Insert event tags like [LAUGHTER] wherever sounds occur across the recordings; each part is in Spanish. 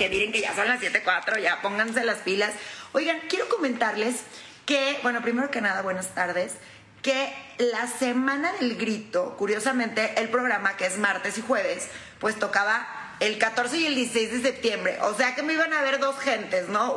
que miren que ya son las 7.04, ya pónganse las pilas. Oigan, quiero comentarles que, bueno, primero que nada, buenas tardes, que la semana del grito, curiosamente, el programa que es martes y jueves, pues tocaba el 14 y el 16 de septiembre. O sea que me iban a ver dos gentes, ¿no?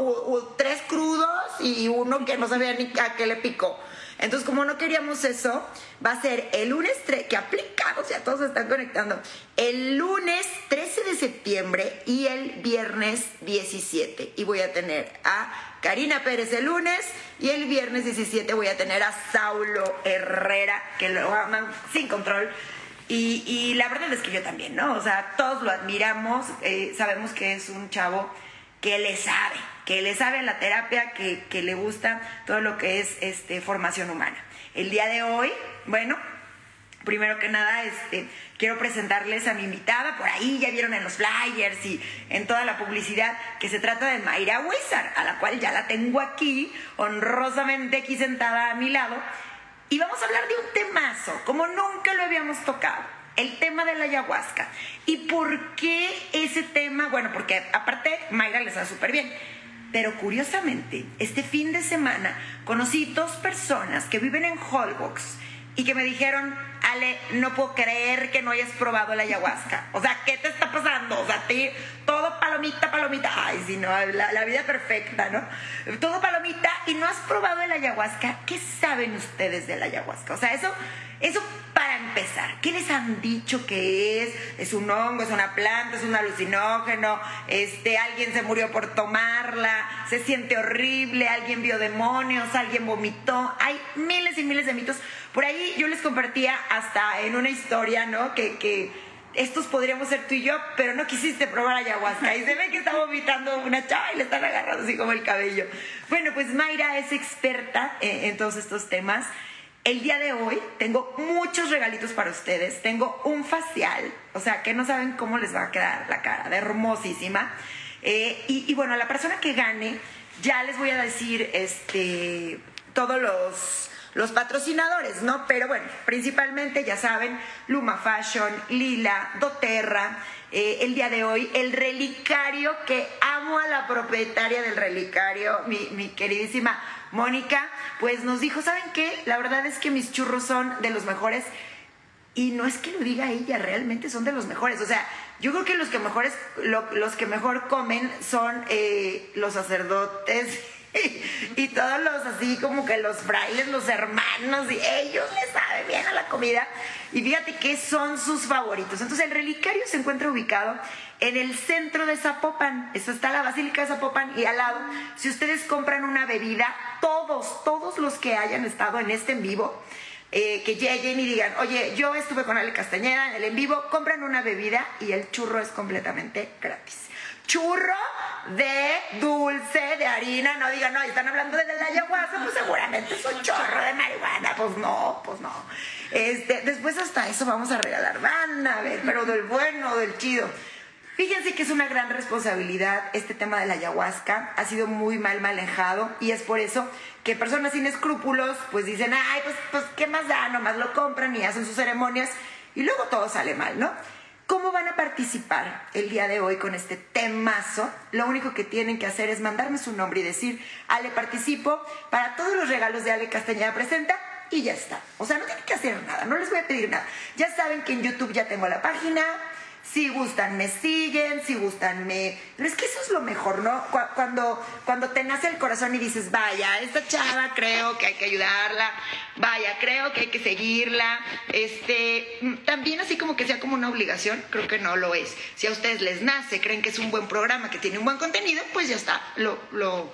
tres crudos y uno que no sabía ni a qué le picó. Entonces, como no queríamos eso, va a ser el lunes, que aplicados, ya todos están conectando, el lunes 13 de septiembre y el viernes 17. Y voy a tener a Karina Pérez el lunes y el viernes 17 voy a tener a Saulo Herrera, que lo aman sin control. Y, la verdad es que yo también, ¿no? O sea, todos lo admiramos, eh, sabemos que es un chavo que le sabe, que le sabe a la terapia, que, que le gusta todo lo que es este, formación humana. El día de hoy, bueno, primero que nada, este, quiero presentarles a mi invitada, por ahí ya vieron en los flyers y en toda la publicidad, que se trata de Mayra Wizard, a la cual ya la tengo aquí, honrosamente aquí sentada a mi lado, y vamos a hablar de un temazo, como nunca lo habíamos tocado el tema de la ayahuasca. ¿Y por qué ese tema? Bueno, porque aparte Mayra les da súper bien. Pero curiosamente, este fin de semana conocí dos personas que viven en Holbox y que me dijeron, Ale, no puedo creer que no hayas probado la ayahuasca. O sea, ¿qué te está pasando? O sea, ti, todo palomita, palomita. Ay, si no, la, vida perfecta, ¿no? Todo palomita y no has probado la ayahuasca. ¿Qué saben ustedes de la ayahuasca? O sea, eso, eso para empezar. ¿Qué les han dicho que es? ¿Es un hongo? ¿Es una planta? ¿Es un alucinógeno? Este, ¿Alguien se murió por tomarla? ¿Se siente horrible? ¿Alguien vio demonios? ¿Alguien vomitó? Hay miles y miles de mitos. Por ahí yo les compartía hasta en una historia, ¿no? Que, que estos podríamos ser tú y yo, pero no quisiste probar ayahuasca. Y se ve que está vomitando una chava y le están agarrando así como el cabello. Bueno, pues Mayra es experta en, todos estos temas. El día de hoy tengo muchos regalitos para ustedes. Tengo un facial, o sea, que no saben cómo les va a quedar la cara, de hermosísima. Eh, y, y, bueno, la persona que gane, ya les voy a decir este, todos los los patrocinadores, ¿no? Pero bueno, principalmente ya saben, Luma Fashion, Lila, Doterra, eh, el día de hoy, el relicario, que amo a la propietaria del relicario, mi, mi queridísima Mónica, pues nos dijo, ¿saben qué? La verdad es que mis churros son de los mejores. Y no es que lo diga ella, realmente son de los mejores. O sea, yo creo que los que mejores, los que mejor comen son eh, los sacerdotes [LAUGHS] y todos los así como que los frailes, los hermanos, y ellos les saben bien a la comida. Y fíjate que son sus favoritos. Entonces el relicario se encuentra ubicado en el centro de Zapopan. Eso está la Basílica de Zapopan y al lado, si ustedes compran una bebida, todos, todos los que hayan estado en este en vivo, eh, que lleguen y digan, oye, yo estuve con Ale Castañeda en el en vivo, compran una bebida y el churro es completamente gratis churro de dulce, de harina, no digan, no, están hablando de la ayahuasca, pues seguramente es un chorro de marihuana, pues no, pues no. Este, después hasta eso vamos a regalar, van a ver, pero del bueno, del chido. Fíjense que es una gran responsabilidad este tema de la ayahuasca, ha sido muy mal manejado y es por eso que personas sin escrúpulos pues dicen, ay, pues, pues qué más da, nomás lo compran y hacen sus ceremonias y luego todo sale mal, ¿no? ¿Cómo van a participar el día de hoy con este temazo? Lo único que tienen que hacer es mandarme su nombre y decir, Ale, participo para todos los regalos de Ale Castañeda Presenta y ya está. O sea, no tienen que hacer nada, no les voy a pedir nada. Ya saben que en YouTube ya tengo la página, si gustan me siguen, si gustan me... Pero es que eso es lo mejor, ¿no? Cuando, cuando te nace el corazón y dices, vaya, esta chava creo que hay que ayudarla, vaya, creo que hay que seguirla, este, también así como que sea como una obligación, creo que no lo es. Si a ustedes les nace, creen que es un buen programa, que tiene un buen contenido, pues ya está, lo, lo,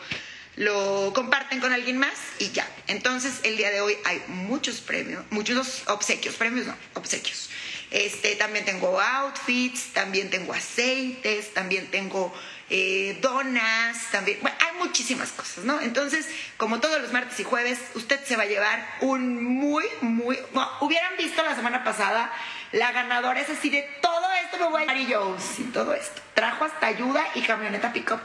lo comparten con alguien más y ya. Entonces, el día de hoy hay muchos premios, muchos obsequios, premios no, obsequios. Este, también tengo outfits, también tengo aceites, también tengo eh, donas, también, bueno, hay muchísimas cosas, ¿no? Entonces, como todos los martes y jueves, usted se va a llevar un muy, muy, hubieran visto la semana pasada, la ganadora es así de todo esto me voy a llevar y sí, todo esto. Trajo hasta ayuda y camioneta pick-up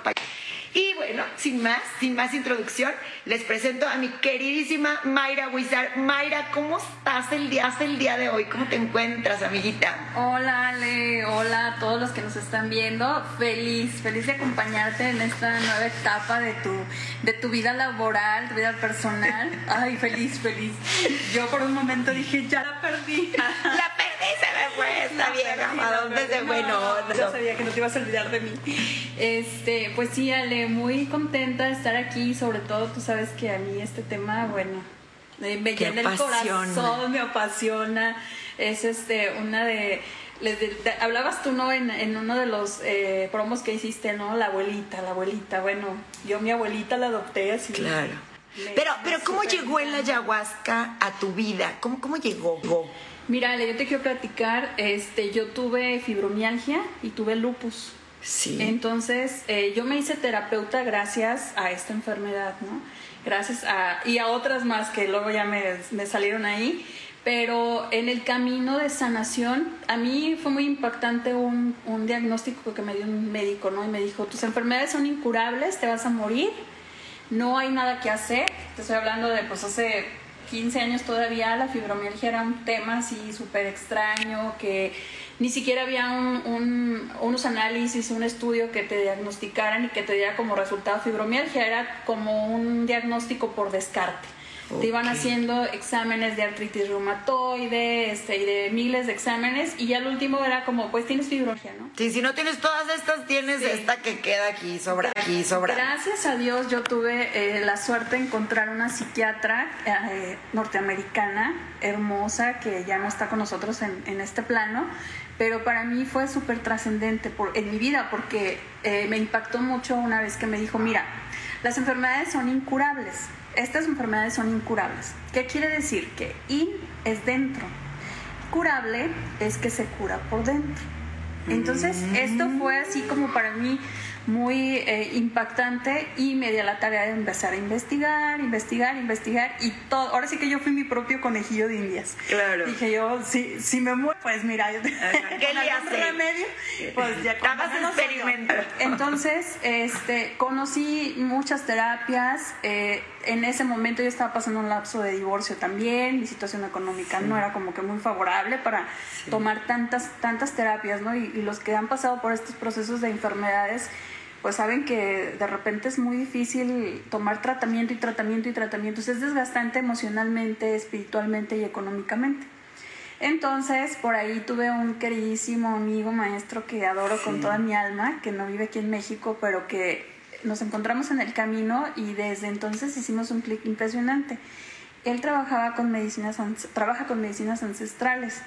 Y bueno, sin más, sin más introducción, les presento a mi queridísima Mayra Wizard. Mayra, ¿cómo estás el día, el día de hoy? ¿Cómo te encuentras, amiguita? Hola, Ale. Hola a todos los que nos están viendo. Feliz, feliz de acompañarte en esta nueva etapa de tu, de tu vida laboral, tu vida personal. [LAUGHS] Ay, feliz, feliz. Yo por un momento dije, ya la perdí. [LAUGHS] la fue esta vieja. ¿A dónde se fue? No, Yo sabía que no te ibas a olvidar de mí. Este, pues sí, Ale, muy contenta de estar aquí. Sobre todo, tú sabes que a mí este tema, bueno, me llena el corazón, me apasiona. Es este, una de hablabas tú, ¿no? En, en uno de los eh, promos que hiciste, ¿no? La abuelita, la abuelita. Bueno, yo mi abuelita la adopté así. Claro. pero, pero ¿cómo llegó el ayahuasca a tu vida? ¿Cómo, cómo llegó? Mira, yo te quiero platicar. Este, yo tuve fibromialgia y tuve lupus. Sí. Entonces, eh, yo me hice terapeuta gracias a esta enfermedad, ¿no? Gracias a. y a otras más que luego ya me, me salieron ahí pero en el camino de sanación, a mí fue muy impactante un, un, diagnóstico que me dio un médico, ¿no? Y me dijo, tus enfermedades son incurables, te vas a morir, no hay nada que hacer. Te estoy hablando de, pues, hace 15 años todavía la fibromialgia era un tema así súper extraño, que ni siquiera había un, unos análisis, un estudio que te diagnosticaran y que te diera como resultado fibromialgia, era como un diagnóstico por descarte. Te iban haciendo exámenes de artritis reumatoide este, y de miles de exámenes y ya el último era como, pues tienes fibromialgia, ¿no? Sí, si no tienes todas estas, tienes esta que queda aquí, sobra aquí, sobra. Gracias a Dios yo tuve eh, la suerte de encontrar una psiquiatra eh, norteamericana hermosa que ya no está con nosotros en, en este plano, pero para mí fue súper trascendente en mi vida porque eh, me impactó mucho una vez que me dijo, mira, las enfermedades son incurables estas enfermedades son incurables. ¿Qué quiere decir? Que in es dentro. Curable es que se cura por dentro. Entonces, esto fue así como para mí muy eh, impactante y me di a la tarea de empezar a investigar, investigar, investigar y todo. Ahora sí que yo fui mi propio conejillo de indias. Claro. Dije yo, si, si me muero, pues mira, [LAUGHS] yo ¿qué le hace? remedio, pues ya experimento. Entonces, este, conocí muchas terapias. Eh, en ese momento yo estaba pasando un lapso de divorcio también, mi situación económica no era como que muy favorable para tomar tantas, tantas terapias, ¿no? Y, y, los que han pasado por estos procesos de enfermedades, pues saben que de repente es muy difícil tomar tratamiento y tratamiento y tratamiento, es desgastante emocionalmente, espiritualmente y económicamente. Entonces, por ahí tuve un queridísimo amigo maestro que adoro con toda mi alma, que no vive aquí en México, pero que nos encontramos en el camino y desde entonces hicimos un clic impresionante. Él trabajaba con medicinas, trabaja con medicinas ancestrales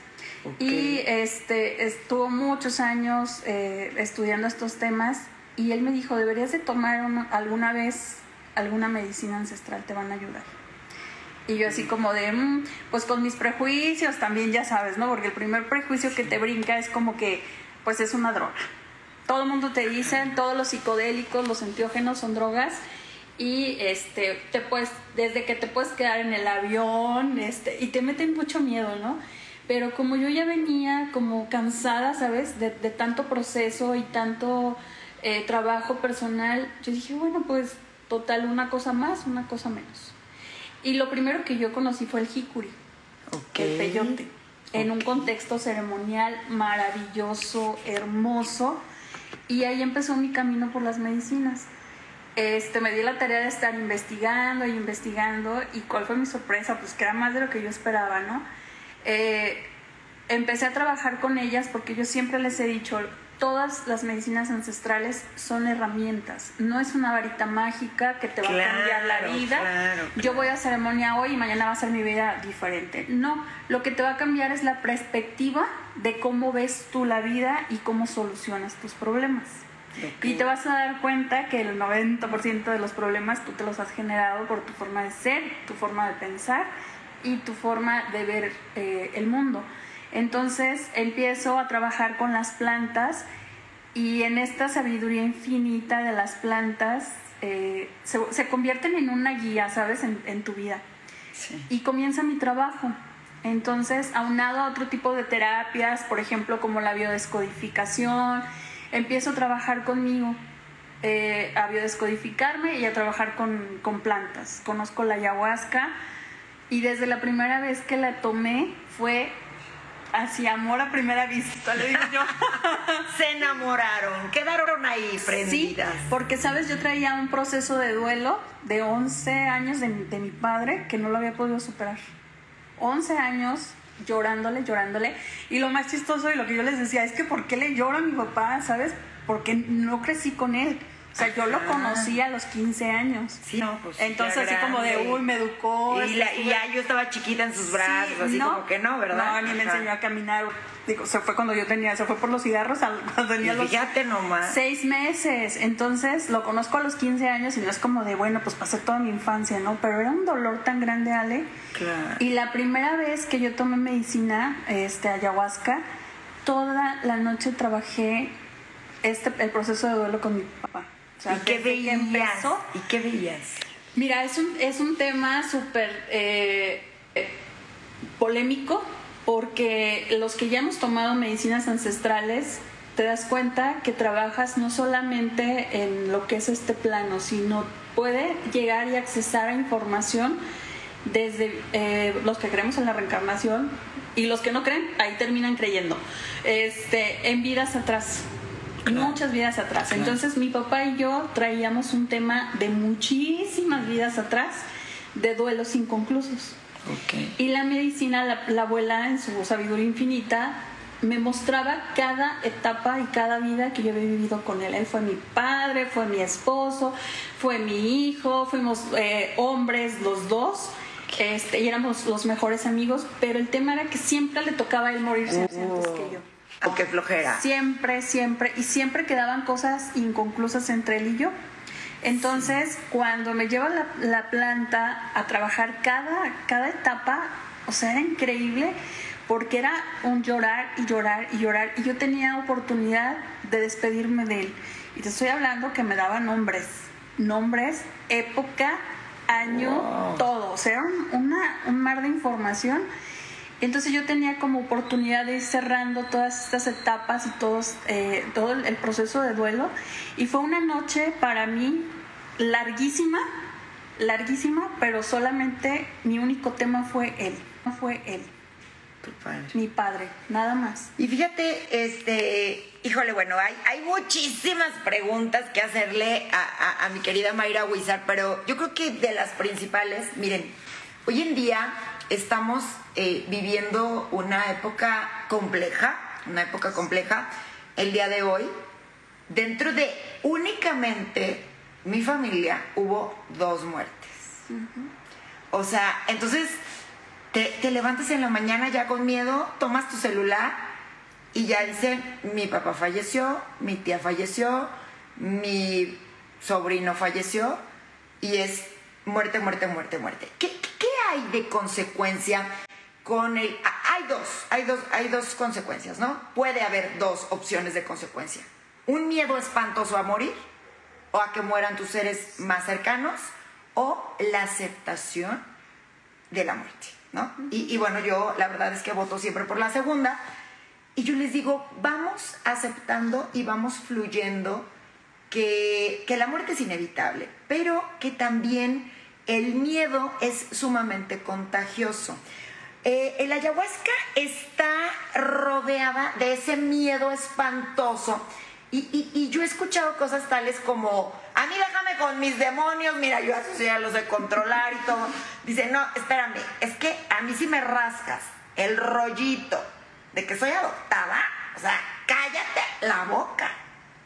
y este, estuvo muchos años eh, estudiando estos temas y él me dijo, deberías de tomar alguna vez alguna medicina ancestral, te van a ayudar. Y yo así como de, mm, pues con mis prejuicios también ya sabes, ¿no? Porque el primer prejuicio que te brinca es como que, pues es una droga todo el mundo te dice, todos los psicodélicos, los enteógenos son drogas y este te puedes desde que te puedes quedar en el avión, este y te meten mucho miedo, ¿no? Pero como yo ya venía como cansada, ¿sabes? De, tanto proceso y tanto eh, trabajo personal, yo dije, bueno, pues total, una cosa más, una cosa menos. Y lo primero que yo conocí fue el jicuri, el peyote, en un contexto ceremonial maravilloso, hermoso, y ahí empezó mi camino por las medicinas. Este, me di la tarea de estar investigando y investigando y cuál fue mi sorpresa, pues que era más de lo que yo esperaba, ¿no? Eh, empecé a trabajar con ellas porque yo siempre les he dicho, todas las medicinas ancestrales son herramientas, no es una varita mágica que te va a cambiar la vida. Yo voy a ceremonia hoy y mañana va a ser mi vida diferente. No, lo que te va a cambiar es la perspectiva de cómo ves tú la vida y cómo solucionas tus problemas. Y te vas a dar cuenta que el 90% de los problemas tú te los has generado por tu forma de ser, tu forma de pensar y tu forma de ver eh, el mundo. Entonces empiezo a trabajar con las plantas y en esta sabiduría infinita de las plantas eh, se, convierten en una guía, ¿sabes?, en, tu vida. Y comienza mi trabajo. Entonces, aunado a otro tipo de terapias, por ejemplo, como la biodescodificación, empiezo a trabajar conmigo eh, a biodescodificarme y a trabajar con, con plantas. Conozco la ayahuasca y desde la primera vez que la tomé fue así amor a primera vista, le digo yo. [LAUGHS] Se enamoraron, quedaron ahí prendidas. Sí, porque sabes, yo traía un proceso de duelo de 11 años de, de mi padre que no lo había podido superar. 11 años llorándole, llorándole. Y lo más chistoso y lo que yo les decía es que ¿por qué le llora a mi papá? ¿Sabes? Porque no crecí con él. O sea, yo lo conocí a los 15 años. Sí, no, pues. Entonces, así como de, uy, me educó. Y, la, y ya yo estaba chiquita en sus brazos, así no, como que no, ¿verdad? No, ni me enseñó a caminar. Digo, se fue cuando yo tenía, se fue por los cigarros [LAUGHS] cuando tenía Y los nomás. seis meses. Entonces, lo conozco a los 15 años y no es como de, bueno, pues pasé toda mi infancia, ¿no? Pero era un dolor tan grande, Ale. Claro. Y la primera vez que yo tomé medicina, este, ayahuasca, toda la noche trabajé este, el proceso de duelo con mi papá. O sea, ¿Y qué veías? empezó, ¿Y qué veías? Mira, es un, es un tema súper eh, eh, polémico porque los que ya hemos tomado medicinas ancestrales te das cuenta que trabajas no solamente en lo que es este plano, sino puede llegar y accesar a información desde eh, los que creemos en la reencarnación y los que no creen, ahí terminan creyendo, este, en vidas atrás muchas vidas atrás. Entonces mi papá y yo traíamos un tema de muchísimas vidas atrás, de duelos inconclusos. Y la medicina, la, la abuela en su sabiduría infinita, me mostraba cada etapa y cada vida que yo había vivido con él. Él fue mi padre, fue mi esposo, fue mi hijo, fuimos eh, hombres los dos. Este, y éramos los mejores amigos, pero el tema era que siempre le tocaba a él morirse antes que yo. O qué flojera. Siempre, siempre. Y siempre quedaban cosas inconclusas entre él y yo. Entonces, cuando me lleva la, la planta a trabajar cada, cada etapa, o sea, era increíble porque era un llorar y llorar y llorar. Y yo tenía oportunidad de despedirme de él. Y te estoy hablando que me daba nombres. Nombres, época, año, Wow. todo. O sea, era una- un mar de información. Entonces yo tenía como oportunidad de ir cerrando todas estas etapas y todos, eh, todo el proceso de duelo. Y fue una noche para mí larguísima, larguísima, pero solamente mi único tema fue él. No fue él, Tu padre. mi padre, nada más. Y fíjate, este, híjole, bueno, hay, hay muchísimas preguntas que hacerle a, a- a mi querida Mayra Wizard, pero yo creo que de las principales, miren, hoy en día estamos eh, viviendo una época compleja, una época compleja, el día de hoy, dentro de únicamente mi familia hubo dos muertes. O sea, entonces te, te levantas en la mañana ya con miedo, tomas tu celular y ya dicen, mi papá falleció, mi tía falleció, mi sobrino falleció y es muerte, muerte, muerte, muerte. ¿Qué, qué hay de consecuencia con el... Hay dos, hay dos, hay dos consecuencias, ¿no? Puede haber dos opciones de consecuencia. Un miedo espantoso a morir o a que mueran tus seres más cercanos o la aceptación de la muerte, ¿no? Y, y bueno, yo la verdad es que voto siempre por la segunda. Y yo les digo, vamos aceptando y vamos fluyendo que, que la muerte es inevitable, pero que también el miedo es sumamente contagioso. Eh, el ayahuasca está rodeada de ese miedo espantoso. Y, y- yo he escuchado cosas tales como, a mí déjame con mis demonios, mira, yo sí ya lo sé controlar y todo. Dice, no, espérame, es que a mí si me rascas el rollito de que soy adoptada, o sea, cállate la boca.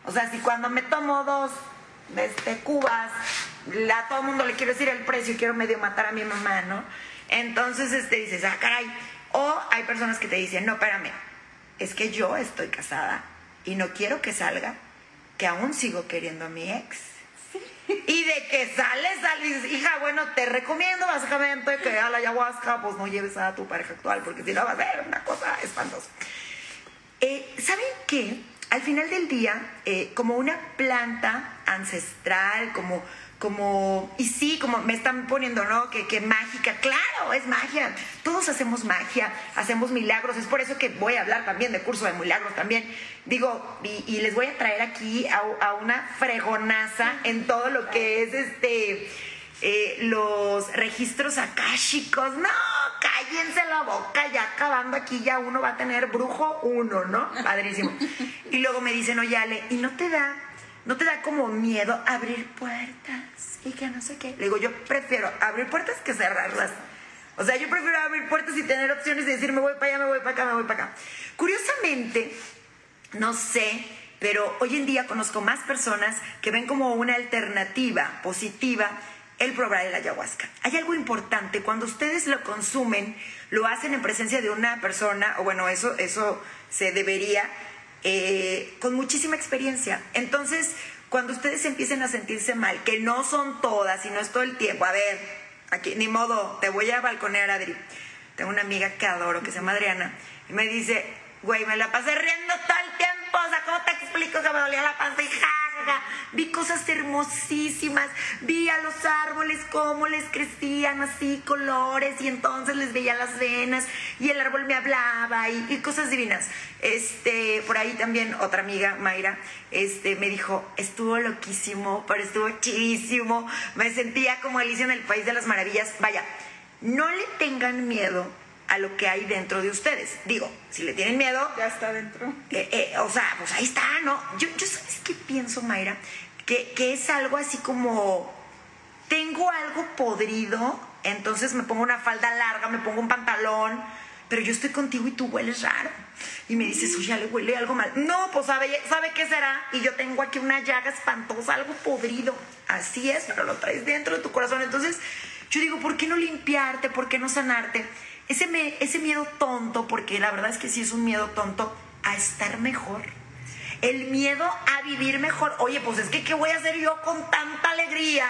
O sea, si cuando me tomo dos de este, cubas, a todo el mundo le quiero decir el precio y quiero medio matar a mi mamá, ¿no? Entonces este, dices, ah, caray. O hay personas que te dicen, no, espérame, es que yo estoy casada y no quiero que salga, que aún sigo queriendo a mi ex. Y de que sales, sales, hija, bueno, te recomiendo básicamente que a la ayahuasca pues no lleves a tu pareja actual, porque si no va a ser una cosa espantosa. Eh, ¿Saben qué? Al final del día, eh, como una planta ancestral, como, como, y sí, como me están poniendo, ¿no? Que, que mágica, claro, es magia. Todos hacemos magia, hacemos milagros. Es por eso que voy a hablar también de curso de milagros también. Digo, y, les voy a traer aquí a, una fregonaza en todo lo que es este eh, los registros akáshicos. No, cállense la boca, ya acabando aquí, ya uno va a tener brujo uno, ¿no? Padrísimo. Y luego me dicen, oye, Ale, ¿y no te da ¿No te da como miedo abrir puertas? Y que no sé qué. Le digo, yo prefiero abrir puertas que cerrarlas. O sea, yo prefiero abrir puertas y tener opciones de decir, me voy para allá, me voy para acá, me voy para acá. Curiosamente, no sé, pero hoy en día conozco más personas que ven como una alternativa positiva el probar el ayahuasca. Hay algo importante, cuando ustedes lo consumen, lo hacen en presencia de una persona, o bueno, eso, eso se debería, eh, con muchísima experiencia. Entonces, cuando ustedes empiecen a sentirse mal, que no son todas y no es todo el tiempo, a ver, aquí, ni modo, te voy a balconear, Adri. Tengo una amiga que adoro, que se llama Adriana, y me dice, güey, me la pasé riendo todo el tiempo, o sea, ¿cómo te explico que me dolía la panza? Y vi cosas hermosísimas, vi a los árboles cómo les crecían así colores y entonces les veía las venas y el árbol me hablaba y, cosas divinas. Este, por ahí también otra amiga, Mayra, este, me dijo, estuvo loquísimo, pero estuvo chidísimo, me sentía como Alicia en el País de las Maravillas. Vaya, no le tengan miedo a lo que hay dentro de ustedes. Digo, si le tienen miedo... Ya está dentro. Eh, eh, o sea, pues ahí está, ¿no? Yo, yo ¿sabes qué pienso, Mayra? Que, que es algo así como, tengo algo podrido, entonces me pongo una falda larga, me pongo un pantalón, pero yo estoy contigo y tú hueles raro. Y me dices, oye, le huele algo mal. No, pues sabe, ¿sabe qué será? Y yo tengo aquí una llaga espantosa, algo podrido. Así es, pero lo traes dentro de tu corazón. Entonces, yo digo, ¿por qué no limpiarte? ¿Por qué no sanarte? Ese, ese miedo tonto, porque la verdad es que sí es un miedo tonto, a estar mejor. El miedo a vivir mejor. Oye, pues es que, ¿qué voy a hacer yo con tanta alegría?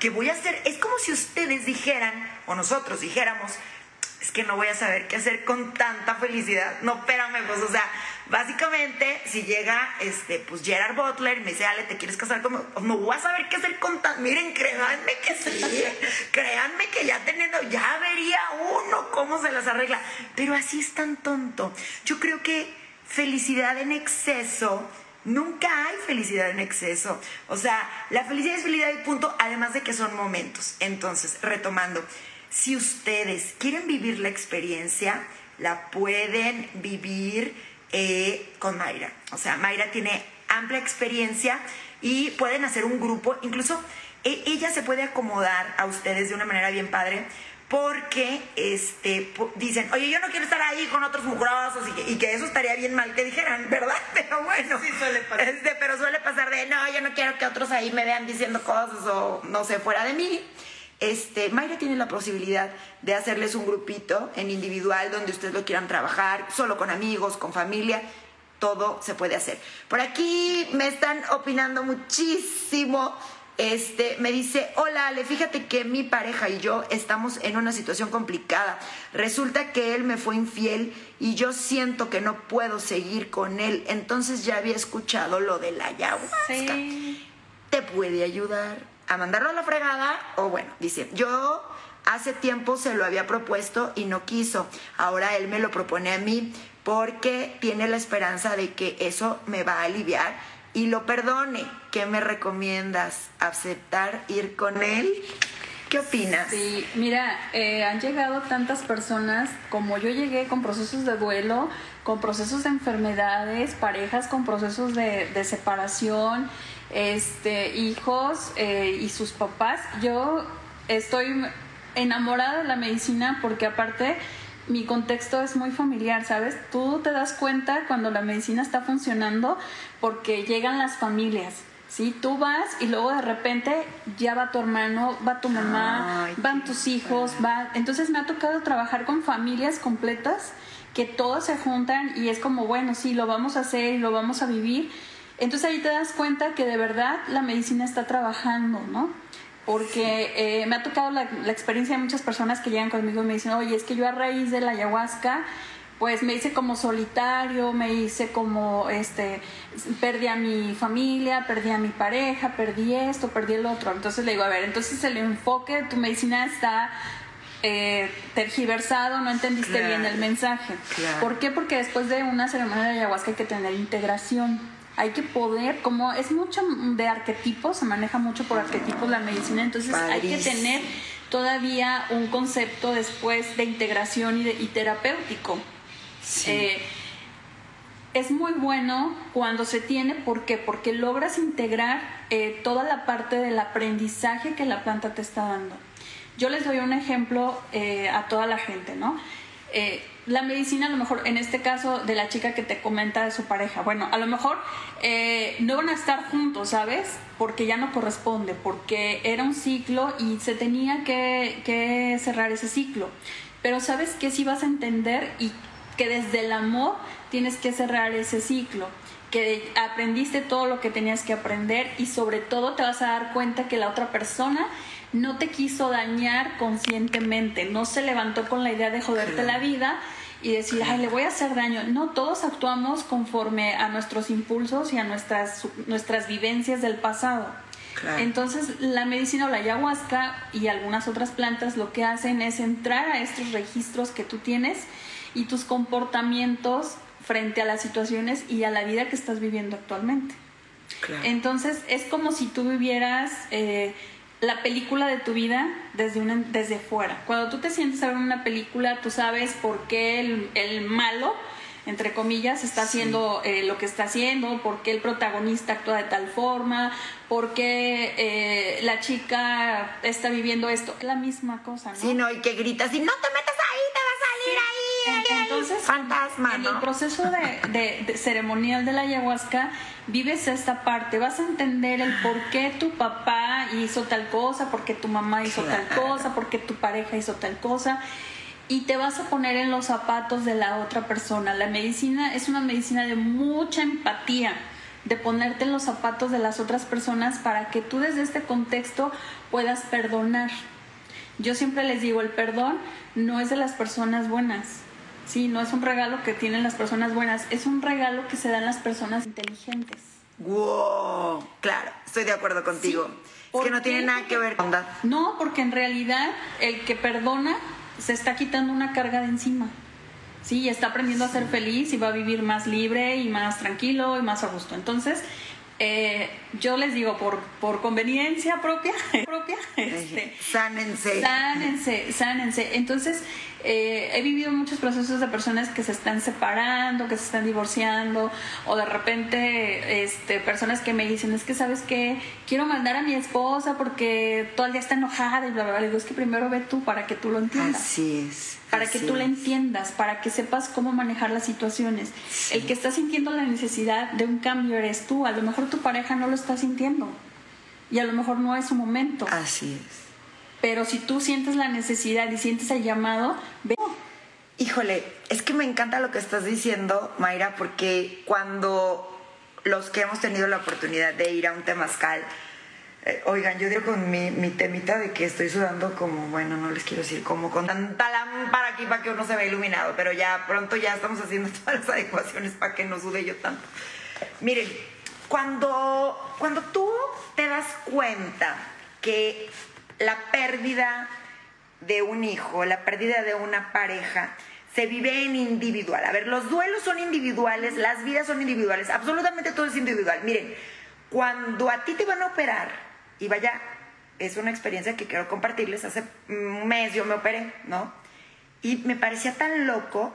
¿Qué voy a hacer? Es como si ustedes dijeran, o nosotros dijéramos, es que no voy a saber qué hacer con tanta felicidad. No, espérame, pues, o sea, básicamente, si llega, este, pues, Gerard Butler y me dice, Ale, ¿te quieres casar conmigo? No voy a saber qué hacer con tan... Miren, créanme que sí, créanme que ya teniendo, ya vería uno cómo se las arregla. Pero así es tan tonto. Yo creo que felicidad en exceso... Nunca hay felicidad en exceso. O sea, la felicidad es felicidad y punto, además de que son momentos. Entonces, retomando, si ustedes quieren vivir la experiencia, la pueden vivir eh, con Mayra. O sea, Mayra tiene amplia experiencia y pueden hacer un grupo. Incluso e, ella se puede acomodar a ustedes de una manera bien padre porque este, dicen, oye, yo no quiero estar ahí con otros mugrosos y que, eso estaría bien mal que dijeran, [LAUGHS] ¿verdad? Pero bueno, sí suele pasar. Este, pero suele pasar de, no, yo no quiero que otros ahí me vean diciendo cosas o no sé, fuera de mí. Este, Mayra tiene la posibilidad de hacerles un grupito en individual donde ustedes lo quieran trabajar, solo con amigos, con familia, todo se puede hacer. Por aquí me están opinando muchísimo. Este, me dice, hola Ale, fíjate que mi pareja y yo estamos en una situación complicada. Resulta que él me fue infiel y yo siento que no puedo seguir con él. Entonces ya había escuchado lo de la ayahuasca. Sí. ¿Te puede ayudar? A mandarlo a la fregada o bueno, dice, yo hace tiempo se lo había propuesto y no quiso, ahora él me lo propone a mí porque tiene la esperanza de que eso me va a aliviar y lo perdone. ¿Qué me recomiendas? ¿Aceptar ir con él? ¿Qué opinas? Sí, mira, eh, han llegado tantas personas como yo llegué con procesos de duelo, con procesos de enfermedades, parejas con procesos de, de separación este, hijos eh, y sus papás. Yo estoy enamorada de la medicina porque aparte mi contexto es muy familiar, ¿sabes? Tú te das cuenta cuando la medicina está funcionando porque llegan las familias. ¿sí? Tú vas y luego de repente ya va tu hermano, va tu mamá, van tus hijos, va... Entonces me ha tocado trabajar con familias completas que todos se juntan y es como, bueno, sí, lo vamos a hacer y lo vamos a vivir entonces ahí te das cuenta que de verdad la medicina está trabajando, ¿no? Porque eh, me ha tocado la, experiencia de muchas personas que llegan conmigo y me dicen, oye, es que yo a raíz de la ayahuasca pues me hice como solitario, me hice como, este, perdí a mi familia, perdí a mi pareja, perdí esto, perdí el otro. Entonces le digo, a ver, entonces el enfoque de tu medicina está eh, tergiversado, no entendiste bien el mensaje. ¿Por qué? Porque después de una ceremonia de ayahuasca hay que tener integración. Hay que poder, como es mucho de arquetipos, se maneja mucho por arquetipos la medicina, entonces hay que tener todavía un concepto después de integración y, y terapéutico. Eh, es muy bueno cuando se tiene, ¿por qué? Porque logras integrar eh, toda la parte del aprendizaje que la planta te está dando. Yo les doy un ejemplo eh, a toda la gente, ¿no? la medicina, a lo mejor, en este caso de la chica que te comenta de su pareja, bueno, a lo mejor no van a estar juntos, ¿sabes? Porque ya no corresponde, porque era un ciclo y se tenía que, que cerrar ese ciclo. Pero sabes que si vas a entender y que desde el amor tienes que cerrar ese ciclo, que aprendiste todo lo que tenías que aprender y sobre todo te vas a dar cuenta que la otra persona no te quiso dañar conscientemente, no se levantó con la idea de joderte la vida y decir, ay, le voy a hacer daño. No, todos actuamos conforme a nuestros impulsos y a nuestras, nuestras vivencias del pasado. Entonces, la medicina o la ayahuasca y algunas otras plantas lo que hacen es entrar a estos registros que tú tienes y tus comportamientos frente a las situaciones y a la vida que estás viviendo actualmente. Entonces es como si tú vivieras eh, la película de tu vida desde, una, desde fuera. Cuando tú te sientes a ver una película, tú sabes por qué el, el malo, entre comillas, está haciendo eh, lo que está haciendo, por qué el protagonista actúa de tal forma, por qué eh, la chica está viviendo esto. Es la misma cosa, ¿no? Sí, no, y que gritas y no te metas ahí, te entonces, fantasma, en el proceso de, ceremonial de la ayahuasca, vives esta parte, vas a entender el por qué tu papá hizo tal cosa, por qué tu mamá hizo tal cosa, por qué tu pareja hizo tal cosa y te vas a poner en los zapatos de la otra persona. La medicina es una medicina de mucha empatía, de ponerte en los zapatos de las otras personas para que tú desde este contexto puedas perdonar. Yo siempre les digo, el perdón no es de las personas buenas, Sí, no es un regalo que tienen las personas buenas, es un regalo que se dan las personas inteligentes. ¡Wow! Claro, estoy de acuerdo contigo. es que no tiene nada que ver con... No, porque en realidad el que perdona se está quitando una carga de encima. Sí, está aprendiendo a ser feliz y va a vivir más libre y más tranquilo y más a gusto. Entonces, eh, yo les digo, por, por conveniencia propia, [LAUGHS] propia este, sánense. Sánense, sánense. Entonces, eh, he vivido muchos procesos de personas que se están separando, que se están divorciando, o de repente este, personas que me dicen, es que sabes que quiero mandar a mi esposa porque todo el día está enojada y bla, bla, bla. Le digo, es que primero ve tú para que tú lo entiendas. Así es. Para que tú la entiendas, para que sepas cómo manejar las situaciones. El que está sintiendo la necesidad de un cambio eres tú. A lo mejor tu pareja no lo está sintiendo. Y a lo mejor no es su momento. Así es. Pero si tú sientes la necesidad y sientes el llamado, ve. Híjole, es que me encanta lo que estás diciendo, Mayra, porque cuando los que hemos tenido la oportunidad de ir a un temazcal, eh, oigan, yo digo con mi, mi, temita de que estoy sudando como, bueno, no les quiero decir como con tanta lámpara aquí para que uno se vea iluminado, pero ya pronto ya estamos haciendo [LAUGHS] todas las adecuaciones para que no sude yo tanto. Miren, cuando, cuando tú te das cuenta que la pérdida de un hijo, la pérdida de una pareja, se vive en individual. A ver, los duelos son individuales, las vidas son individuales, absolutamente todo es individual. Miren, cuando a ti te van a operar, y vaya, es una experiencia que quiero compartirles, hace un mes yo me operé, ¿no? Y me parecía tan loco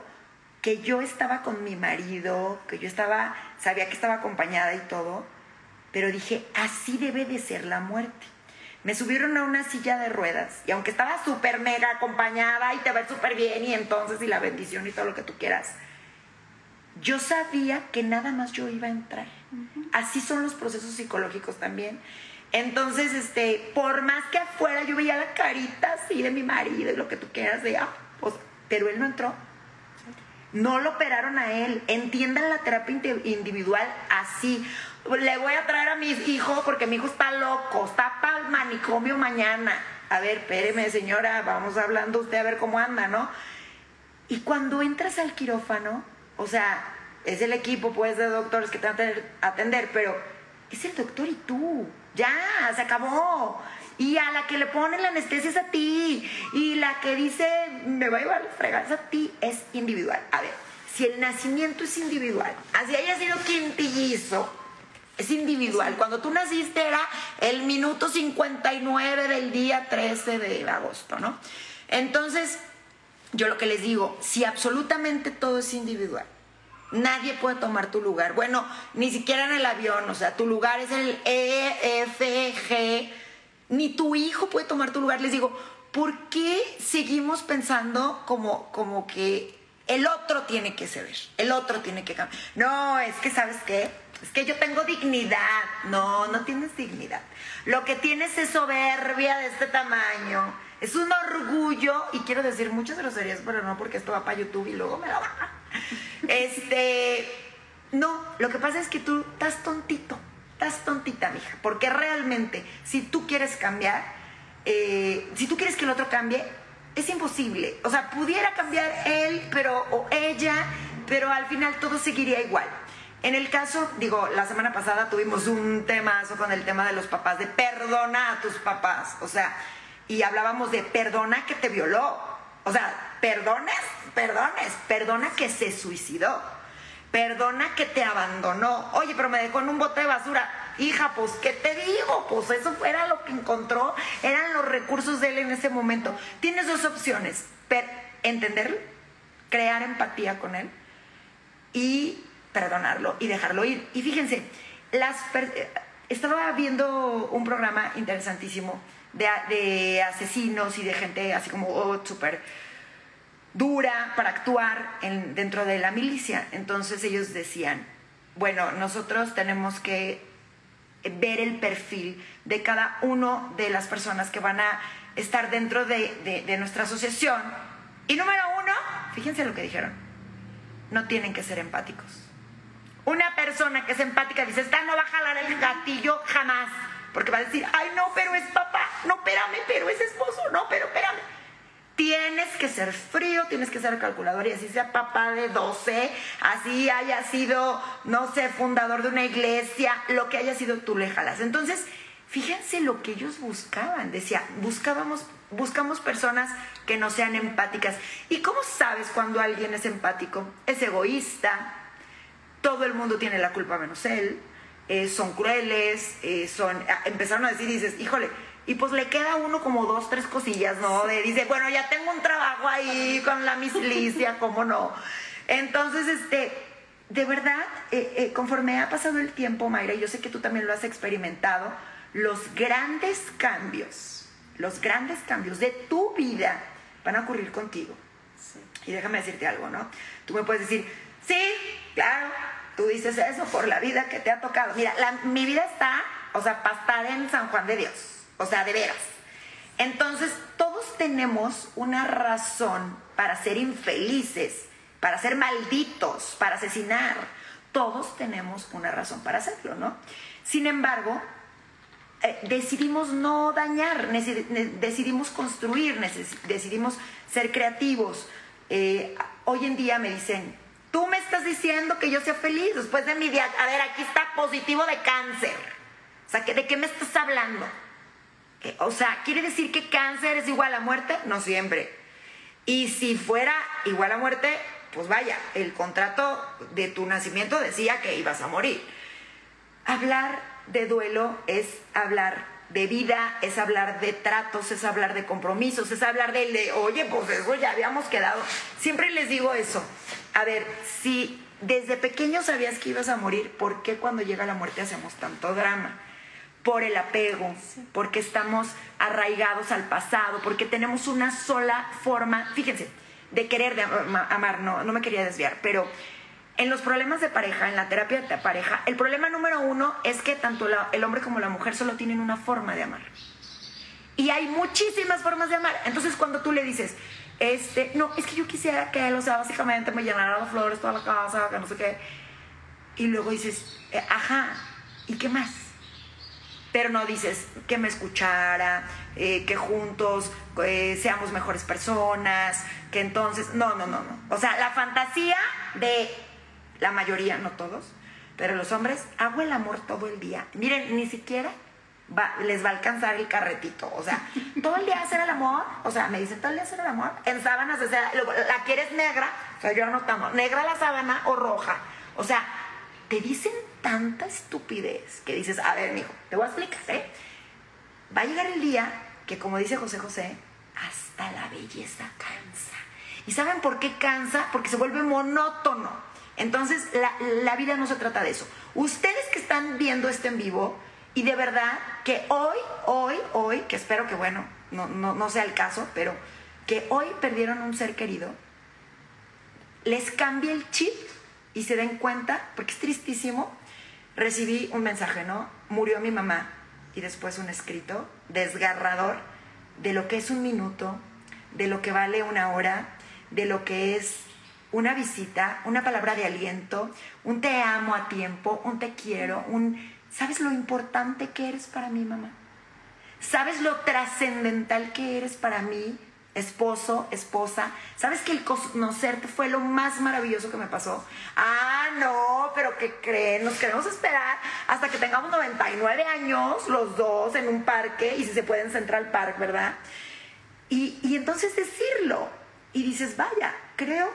que yo estaba con mi marido, que yo estaba, sabía que estaba acompañada y todo, pero dije, así debe de ser la muerte. Me subieron a una silla de ruedas y aunque estaba súper mega acompañada y te ves súper bien y entonces y la bendición y todo lo que tú quieras, yo sabía que nada más yo iba a entrar. Así son los procesos psicológicos también. Entonces, este, por más que afuera yo veía la carita así de mi marido y lo que tú quieras, de, ah, pues, pero él no entró. No lo operaron a él. Entiendan la terapia individual así le voy a traer a mi hijo porque mi hijo está loco, está para el manicomio mañana. A ver, espéreme, señora, vamos hablando usted a ver cómo anda, ¿no? Y cuando entras al quirófano, o sea, es el equipo, pues, de doctores que te van a atender, pero es el doctor y tú. Ya, se acabó. Y a la que le pone la anestesia es a ti. Y la que dice, me va a llevar a fregar a ti, es individual. A ver, si el nacimiento es individual, así haya sido quintillizo, es individual. Cuando tú naciste era el minuto 59 del día 13 de agosto, ¿no? Entonces, yo lo que les digo, si absolutamente todo es individual, nadie puede tomar tu lugar. Bueno, ni siquiera en el avión, o sea, tu lugar es el E, F, G, ni tu hijo puede tomar tu lugar. Les digo, ¿por qué seguimos pensando como, como que el otro tiene que ceder, el otro tiene que cambiar? No, es que, ¿sabes qué? Es que yo tengo dignidad. No, no tienes dignidad. Lo que tienes es soberbia de este tamaño. Es un orgullo, y quiero decir muchas groserías, pero no porque esto va para YouTube y luego me lo baja. Este, no, lo que pasa es que tú estás tontito, estás tontita, mija, porque realmente si tú quieres cambiar, eh, si tú quieres que el otro cambie, es imposible. O sea, pudiera cambiar él, pero o ella, pero al final todo seguiría igual. En el caso, digo, la semana pasada tuvimos un temazo con el tema de los papás, de perdona a tus papás. O sea, y hablábamos de perdona que te violó. O sea, perdones, perdones, perdona que se suicidó. Perdona que te abandonó. Oye, pero me dejó en un bote de basura. Hija, pues, ¿qué te digo? Pues eso era lo que encontró, eran los recursos de él en ese momento. Tienes dos opciones, entenderlo, crear empatía con él y perdonarlo y dejarlo ir. Y fíjense, las estaba viendo un programa interesantísimo de, asesinos y de gente así como oh, súper dura para actuar dentro de la milicia. Entonces ellos decían, bueno, nosotros tenemos que ver el perfil de cada uno de las personas que van a estar dentro de, de nuestra asociación. Y número uno, fíjense lo que dijeron, no tienen que ser empáticos. Una persona que es empática dice, esta no va a jalar el gatillo jamás. Porque va a decir, ay, no, pero es papá. No, espérame, pero es esposo. No, pero espérame. Tienes que ser frío, tienes que ser calculador y así sea papá de 12, así haya sido, no sé, fundador de una iglesia, lo que haya sido, tú le jalas. Entonces, fíjense lo que ellos buscaban. Decía, buscábamos, buscamos personas que no sean empáticas. ¿Y cómo sabes cuando alguien es empático? Es egoísta, todo el mundo tiene la culpa menos él, eh, son crueles, eh, son, ah, empezaron a decir, dices, híjole, y pues le queda uno como dos, tres cosillas, ¿no? De, dice, bueno, ya tengo un trabajo ahí con la mislicia, [LAUGHS] ¿cómo no? Entonces, este, de verdad, eh, conforme ha pasado el tiempo, Mayra, y yo sé que tú también lo has experimentado, los grandes cambios, los grandes cambios de tu vida van a ocurrir contigo. Y déjame decirte algo, ¿no? Tú me puedes decir, sí, claro, tú dices eso por la vida que te ha tocado. Mira, mi vida está, o sea, estar en San Juan de Dios, o sea, de veras. Entonces, todos tenemos una razón para ser infelices, para ser malditos, para asesinar. Todos tenemos una razón para hacerlo, ¿no? Sin embargo, eh, decidimos no dañar, decidimos construir, decidimos ser creativos. Eh, hoy en día me dicen, Tú me estás diciendo que yo sea feliz después de mi día. A ver, aquí está positivo de cáncer. O sea, ¿de qué me estás hablando? O sea, ¿quiere decir que cáncer es igual a muerte? No siempre. Y si fuera igual a muerte, pues vaya, el contrato de tu nacimiento decía que ibas a morir. Hablar de duelo es hablar de vida, es hablar de tratos, es hablar de compromisos, es hablar de, oye, pues eso ya habíamos quedado. Siempre les digo eso. A ver, si desde pequeño sabías que ibas a morir, ¿por qué cuando llega la muerte hacemos tanto drama? Por el apego, porque estamos arraigados al pasado, porque tenemos una sola forma, fíjense, de querer, de amar, no, no me quería desviar, pero en los problemas de pareja, en la terapia de pareja, el problema número uno es que tanto el hombre como la mujer solo tienen una forma de amar. Y hay muchísimas formas de amar. Entonces cuando tú le dices, este, no, es que yo quisiera que él, o sea, básicamente me llenara las flores toda la casa, que no sé qué. Y luego dices, eh, ajá, ¿y qué más? pero no dices que me escuchara, eh, que juntos eh, seamos mejores personas, que entonces, no, no, no, no. O sea, la fantasía de la mayoría, no todos, pero los hombres, hago el amor todo el día. Miren, ni siquiera les va a alcanzar el carretito. O sea, [LAUGHS] todo el día hacer el amor, o sea, me dicen todo el día hacer el amor, en sábanas, o sea, la quieres negra, o sea, yo anotamos, negra la sábana o roja. O sea, te dicen tanta estupidez que dices, a ver, mijo, te voy a explicar, ¿eh? Va a llegar el día que, como dice José José, hasta la belleza cansa. ¿Y saben por qué cansa? Porque se vuelve monótono. Entonces, la, vida no se trata de eso. Ustedes que están viendo esto en vivo, y de verdad que hoy, hoy, hoy, que espero que, bueno, no, no, sea el caso, pero que hoy perdieron un ser querido, les cambie el chip y se den cuenta, porque es tristísimo, recibí un mensaje, ¿no? Murió mi mamá y después un escrito desgarrador de lo que es un minuto, de lo que vale una hora, de lo que es una visita, una palabra de aliento, un te amo a tiempo, un te quiero, un ¿Sabes lo importante que eres para mí, mamá? ¿Sabes lo trascendental que eres para mí, esposo, esposa? ¿Sabes que el conocerte fue lo más maravilloso que me pasó? Ah, no, pero ¿qué creen? Nos queremos esperar hasta que tengamos 99 años, los dos, en un parque, y si se puede en Central Park, ¿verdad? Y, y entonces decirlo. Y dices, vaya, creo,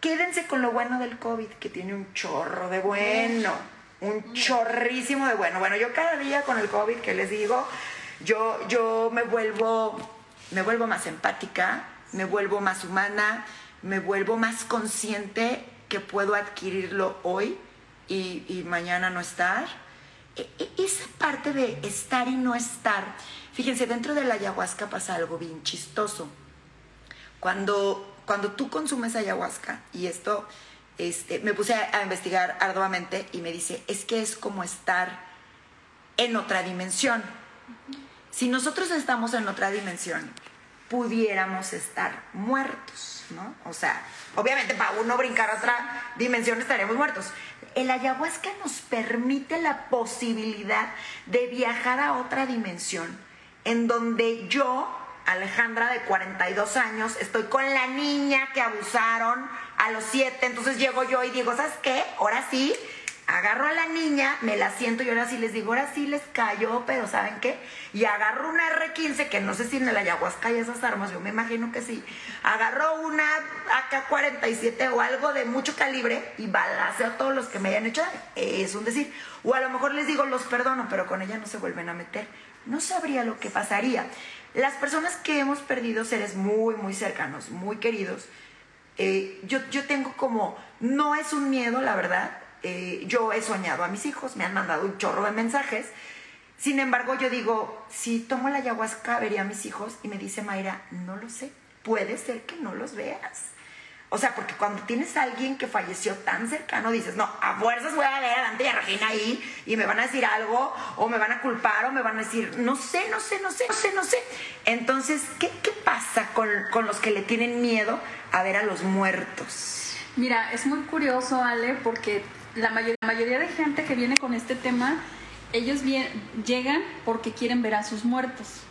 quédense con lo bueno del COVID, que tiene un chorro de bueno un chorrísimo de bueno. Bueno, yo cada día con el COVID que les digo, yo, yo me vuelvo, me vuelvo más empática, me vuelvo más humana, me vuelvo más consciente que puedo adquirirlo hoy y, mañana no estar. E, e, esa parte de estar y no estar, fíjense, dentro de la ayahuasca pasa algo bien chistoso. Cuando, cuando tú consumes ayahuasca, y esto este, me puse a, investigar arduamente y me dice, es que es como estar en otra dimensión. Si nosotros estamos en otra dimensión, pudiéramos estar muertos, ¿no? O sea, obviamente para uno brincar a otra dimensión estaríamos muertos. El ayahuasca nos permite la posibilidad de viajar a otra dimensión en donde yo, Alejandra de 42 años, estoy con la niña que abusaron a los siete, entonces llego yo y digo, ¿sabes qué? Ahora sí, agarro a la niña, me la siento y ahora sí les digo, ahora sí les cayó, pero ¿saben qué? Y agarro una R15, que no sé si en el ayahuasca hay esas armas, yo me imagino que sí. Agarro una AK-47 o algo de mucho calibre y balaceo a todos los que me hayan hecho Es un decir. O a lo mejor les digo, los perdono, pero con ella no se vuelven a meter. No sabría lo que pasaría. Las personas que hemos perdido seres muy, muy cercanos, muy queridos, eh, yo, yo tengo como, no es un miedo, la verdad, eh, yo he soñado a mis hijos, me han mandado un chorro de mensajes, sin embargo yo digo, si tomo la ayahuasca vería a mis hijos y me dice Mayra, no lo sé, puede ser que no los veas. O sea, porque cuando tienes a alguien que falleció tan cercano, dices, no, a fuerzas voy a ver a Dante y a Regina ahí y me van a decir algo, o me van a culpar, o me van a decir, no sé, no sé, no sé, no sé, no sé. Entonces, ¿qué, qué pasa con, con los que le tienen miedo a ver a los muertos. Mira, es muy curioso, Ale, porque la, mayoría de gente que viene con este tema, ellos llegan porque quieren ver a sus muertos.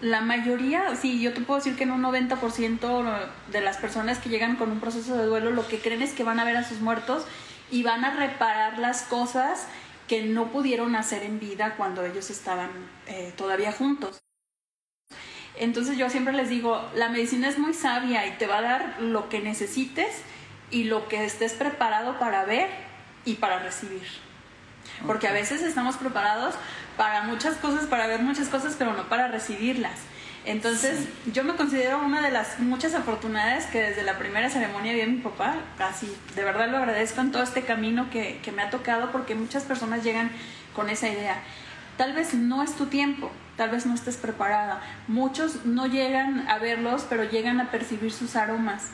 La mayoría, sí, yo te puedo decir que en un 90% de las personas que llegan con un proceso de duelo, lo que creen es que van a ver a sus muertos y van a reparar las cosas que no pudieron hacer en vida cuando ellos estaban eh, todavía juntos. Entonces yo siempre les digo, la medicina es muy sabia y te va a dar lo que necesites y lo que estés preparado para ver y para recibir. Porque a veces estamos preparados para muchas cosas, para ver muchas cosas, pero no para recibirlas. Entonces, yo me considero una de las muchas afortunadas que desde la primera ceremonia vi a mi papá, casi, de verdad lo agradezco en todo este camino que, que me ha tocado, porque muchas personas llegan con esa idea. Tal vez no es tu tiempo, tal vez no estés preparada. Muchos no llegan a verlos, pero llegan a percibir sus aromas,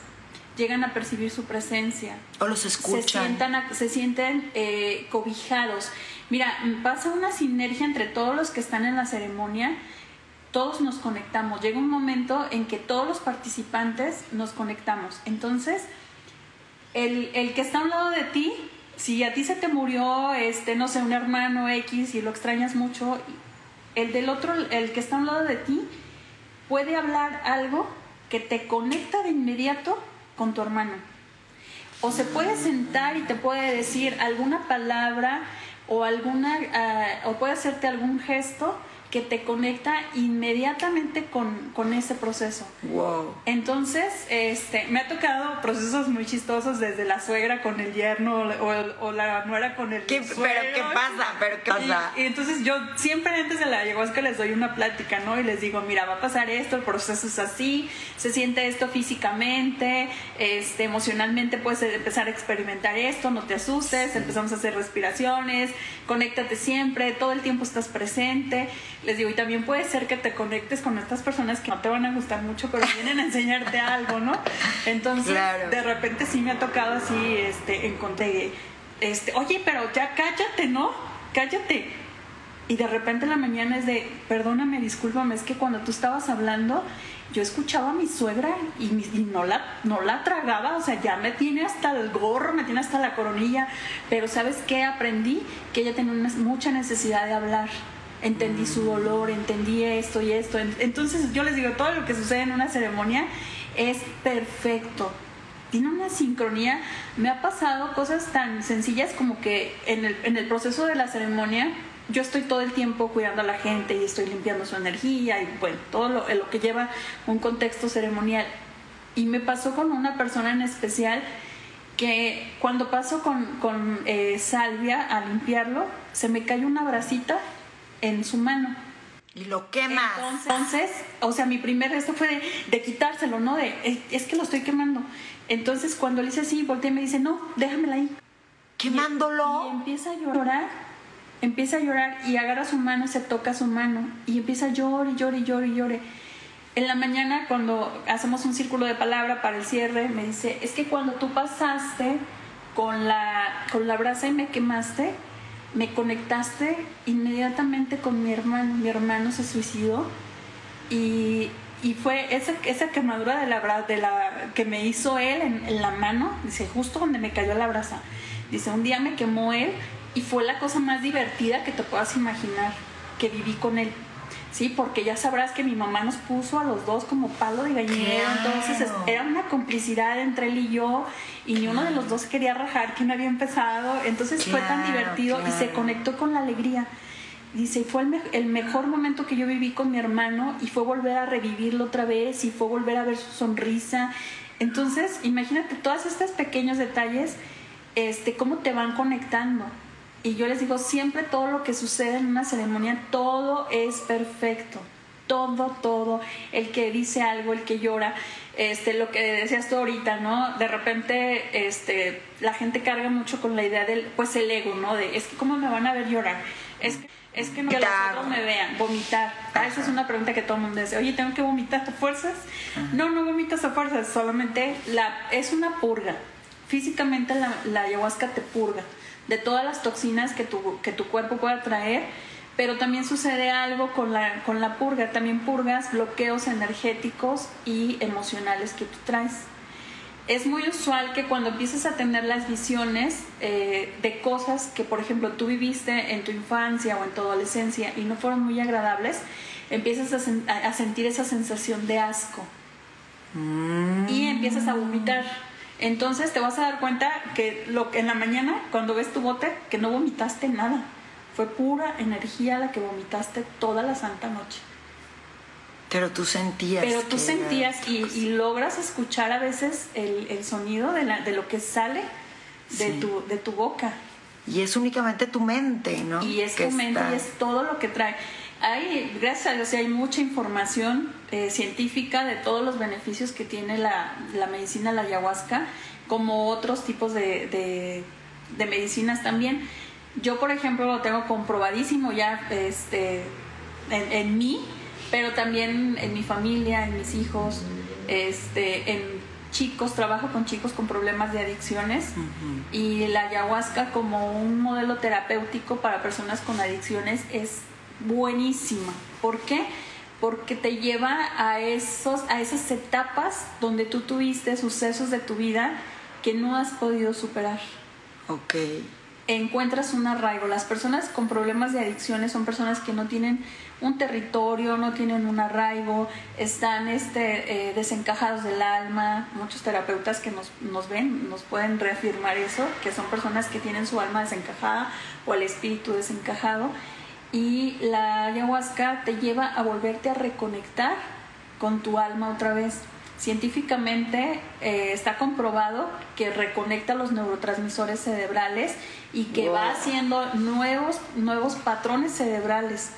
llegan a percibir su presencia. O los escuchan. Se, sienten eh, cobijados. Mira, pasa una sinergia entre todos los que están en la ceremonia. Todos nos conectamos. Llega un momento en que todos los participantes nos conectamos. Entonces, el, el que está a un lado de ti si a ti se te murió, este, no sé, un hermano X y lo extrañas mucho, el del otro, el que está a un lado de ti, puede hablar algo que te conecta de inmediato con tu hermano. O se puede sentar y te puede decir alguna palabra o alguna ah, o puede hacerte algún gesto que te conecta inmediatamente con, con, ese proceso. Wow. Entonces, este, me ha tocado procesos muy chistosos desde la suegra con el yerno o, o la nuera con el ¿Qué, suegro. ¿Pero qué pasa? ¿Pero qué pasa? Y, y, entonces yo siempre antes de la ayahuasca les doy una plática, ¿no? Y les digo, mira, va a pasar esto, el proceso es así, se siente esto físicamente, este, emocionalmente puedes empezar a experimentar esto, no te asustes, empezamos a hacer respiraciones, conéctate siempre, todo el tiempo estás presente les digo, y también puede ser que te conectes con estas personas que no te van a gustar mucho, pero vienen a enseñarte [LAUGHS] algo, ¿no? Entonces, de repente sí me ha tocado así, este, encontré, este, oye, pero ya cállate, ¿no? Cállate. Y de repente en la mañana es de, perdóname, discúlpame, es que cuando tú estabas hablando, yo escuchaba a mi suegra y, y, no, la, no la tragaba, o sea, ya me tiene hasta el gorro, me tiene hasta la coronilla, pero ¿sabes qué? Aprendí que ella tenía una, mucha necesidad de hablar entendí su dolor, entendí esto y esto. Entonces yo les digo, todo lo que sucede en una ceremonia es perfecto. Tiene una sincronía. Me ha pasado cosas tan sencillas como que en el, proceso de la ceremonia yo estoy todo el tiempo cuidando a la gente y estoy limpiando su energía y bueno, todo lo, lo que lleva un contexto ceremonial. Y me pasó con una persona en especial que cuando paso con, eh, salvia a limpiarlo, se me cae una bracita en su mano. Y lo quemas. Entonces, o sea, mi primer gesto fue de, quitárselo, ¿no? De, es, que lo estoy quemando. Entonces, cuando le hice así, volteé y me dice, no, déjamela ahí. ¿Quemándolo? Y, empieza a llorar, empieza a llorar y agarra su mano, se toca su mano y empieza a llorar y llorar y llorar y llorar. En la mañana, cuando hacemos un círculo de palabra para el cierre, me dice, es que cuando tú pasaste con la, con la brasa y me quemaste, me conectaste inmediatamente con mi hermano. Mi hermano se suicidó y, y fue esa, esa quemadura de la, de la que me hizo él en, en, la mano, dice, justo donde me cayó la brasa. Dice, un día me quemó él y fue la cosa más divertida que te puedas imaginar que viví con él. Sí, porque ya sabrás que mi mamá nos puso a los dos como palo de gallinero, entonces era una complicidad entre él y yo y ni uno de los dos quería rajar que no había empezado, entonces fue tan divertido y se conectó con la alegría. Dice, fue el, el, mejor momento que yo viví con mi hermano y fue volver a revivirlo otra vez y fue volver a ver su sonrisa. Entonces, imagínate todos estos pequeños detalles, este, cómo te van conectando. Y yo les digo, siempre todo lo que sucede en una ceremonia, todo es perfecto. Todo, todo. El que dice algo, el que llora, este, lo que decías tú ahorita, ¿no? De repente, este, la gente carga mucho con la idea del, pues el ego, ¿no? De, es que cómo me van a ver llorar. Es que, es que no que los otros me vean, vomitar. Ah, esa es una pregunta que todo el mundo dice. Oye, ¿tengo que vomitar a fuerzas? No, no vomitas a fuerzas, solamente la, es una purga. Físicamente la, la ayahuasca te purga de todas las toxinas que tu, que tu cuerpo pueda traer, pero también sucede algo con la, con la purga, también purgas bloqueos energéticos y emocionales que tú traes. Es muy usual que cuando empiezas a tener las visiones eh, de cosas que, por ejemplo, tú viviste en tu infancia o en tu adolescencia y no fueron muy agradables, empiezas a, a sentir esa sensación de asco mm. y empiezas a vomitar entonces te vas a dar cuenta que lo en la mañana, cuando ves tu bote, que no vomitaste nada. Fue pura energía la que vomitaste toda la santa noche. Pero tú sentías. Pero tú sentías y, logras escuchar a veces el, sonido de, la, de, lo que sale de, tu, de tu boca. Y es únicamente tu mente, ¿no? Y es tu mente y es todo lo que trae hay, gracias a Dios, hay mucha información eh, científica de todos los beneficios que tiene la, la medicina, la ayahuasca, como otros tipos de, de, medicinas también. Yo, por ejemplo, lo tengo comprobadísimo ya este, en, en, mí, pero también en mi familia, en mis hijos, este, en chicos, trabajo con chicos con problemas de adicciones y la ayahuasca como un modelo terapéutico para personas con adicciones es buenísima. ¿Por qué? Porque te lleva a, esos, a esas etapas donde tú tuviste sucesos de tu vida que no has podido superar. Ok. encuentras un arraigo. Las personas con problemas de adicciones son personas que no tienen un territorio, no tienen un arraigo, están este, eh, desencajados del alma. Muchos terapeutas que nos, nos ven nos pueden reafirmar eso, que son personas que tienen su alma desencajada o el espíritu desencajado. Y la ayahuasca te lleva a volverte a reconectar con tu alma otra vez. Científicamente eh, está comprobado que reconecta los neurotransmisores cerebrales y que Wow. va haciendo nuevos, nuevos patrones cerebrales.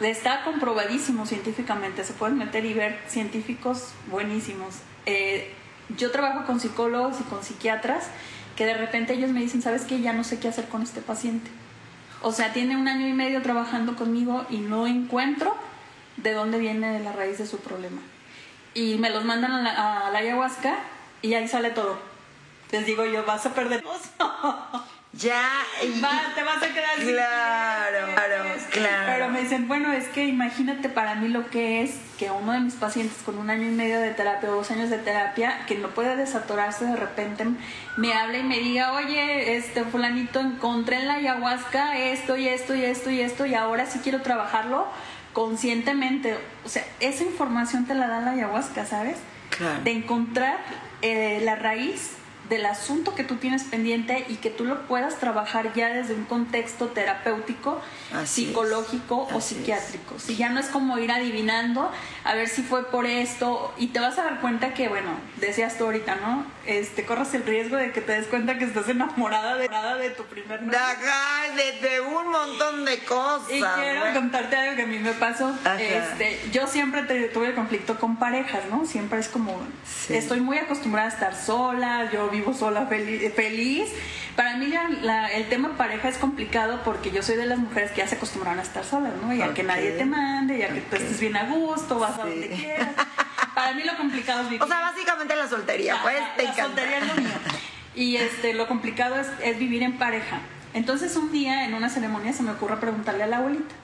Está comprobadísimo científicamente, se pueden meter y ver científicos buenísimos. Eh, yo trabajo con psicólogos y con psiquiatras que de repente ellos me dicen, ¿sabes qué? Ya no sé qué hacer con este paciente. O sea, tiene un año y medio trabajando conmigo y no encuentro de dónde viene la raíz de su problema. Y me los mandan a la, ayahuasca y ahí sale todo. Les digo yo, vas a perder. [LAUGHS] Ya. y- Va, te vas a quedar Claro, claro, claro. Pero me dicen, bueno, es que imagínate para mí lo que es que uno de mis pacientes con un año y medio de terapia o dos años de terapia, que no puede desatorarse de repente, me habla y me diga, oye, este fulanito, encontré en la ayahuasca esto y esto y esto y esto y ahora sí quiero trabajarlo conscientemente. O sea, esa información te la da la ayahuasca, ¿sabes? Claro. de encontrar eh, la raíz del asunto que tú tienes pendiente y que tú lo puedas trabajar ya desde un contexto terapéutico, Así es. psicológico o Así es. psiquiátrico. Si ya no es como ir adivinando a ver si fue por esto y te vas a dar cuenta que, bueno, decías tú ahorita, ¿no? Este, corres el riesgo de que te des cuenta que estás enamorada de, de tu primer novio. De, de un montón de cosas. Y quiero contarte algo que a mí me pasó. Ajá. Este, yo siempre te- tuve conflicto con parejas, ¿no? Siempre es como, Sí. estoy muy acostumbrada a estar sola, yo vivo sola feli- feliz. Para mí ya la- el tema pareja es complicado porque yo soy de las mujeres que ya se acostumbraron a estar solas, ¿no? Y a que nadie te mande, y a que tú estés bien a gusto, vas a donde quieras. Para mí lo complicado es [LAUGHS] vivir. O sea, básicamente la soltería, pues te la encanta. soltería es lo mío. Y este, lo complicado es, es vivir en pareja. Entonces un día en una ceremonia se me ocurre preguntarle a la abuelita,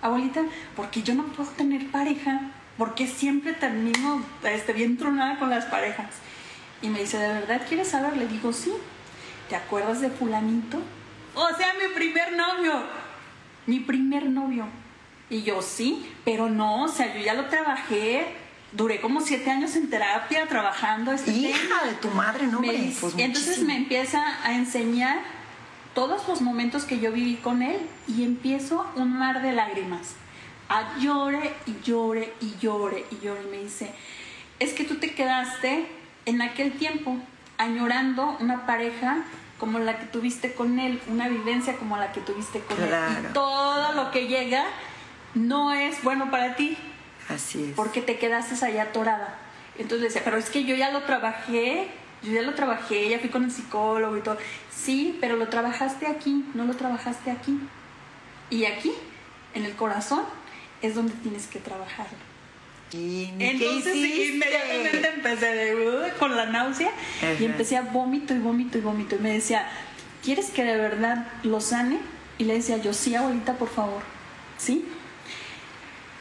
abuelita, ¿por qué yo no puedo tener pareja? ¿Por qué siempre termino este, bien tronada con las parejas? Y me dice, ¿de verdad quieres saber? Le digo, sí. ¿Te acuerdas de fulanito? O sea, mi primer novio. Mi primer novio. Y yo, sí, pero no, o sea, yo ya lo trabajé. Duré como siete años en terapia trabajando este tema. Hija de tu madre, no, Me pues entonces muchísimo. me empieza a enseñar todos los momentos que yo viví con él y empiezo un mar de lágrimas. A llore y llore y llore y llore. Y me dice, es que tú te quedaste en aquel tiempo añorando una pareja como la que tuviste con él, una vivencia como la que tuviste con él. Y todo lo que llega no es bueno para ti Así es. porque te quedaste allá atorada. Entonces le decía, pero es que yo ya lo trabajé, yo ya lo trabajé, ya fui con el psicólogo y todo. Sí, pero lo trabajaste aquí, no lo trabajaste aquí. Y aquí, en el corazón, es donde tienes que trabajarlo. ¿Y qué Entonces hiciste? inmediatamente empecé de, "Uh", con la náusea Ajá. y empecé a vómito y vómito y vómito. Y me decía, ¿quieres que de verdad lo sane? Y le decía yo, sí, abuelita, por favor. ¿Sí?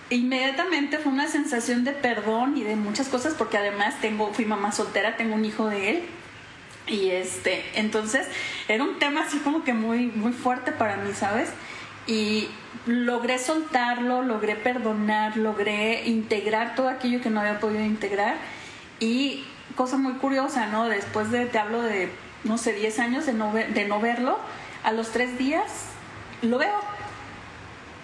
Inmediatamente fue una sensación de perdón y de muchas cosas, porque además tengo, fui mamá soltera, tengo un hijo de él. Y este, entonces era un tema así como que muy, muy fuerte para mí, ¿sabes? Y logré soltarlo, logré perdonar, logré integrar todo aquello que no había podido integrar. Y cosa muy curiosa, ¿no? Después de, te hablo de, no sé, 10 años de no, ver- de no verlo, a los tres días lo veo.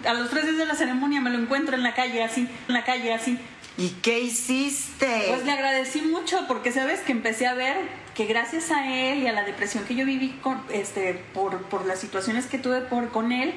A los tres días de la ceremonia me lo encuentro en la calle así, en la calle así. ¿Y qué hiciste? Pues le agradecí mucho porque sabes que empecé a ver que gracias a él y a la depresión que yo viví con, este, por, por las situaciones que tuve por, con él,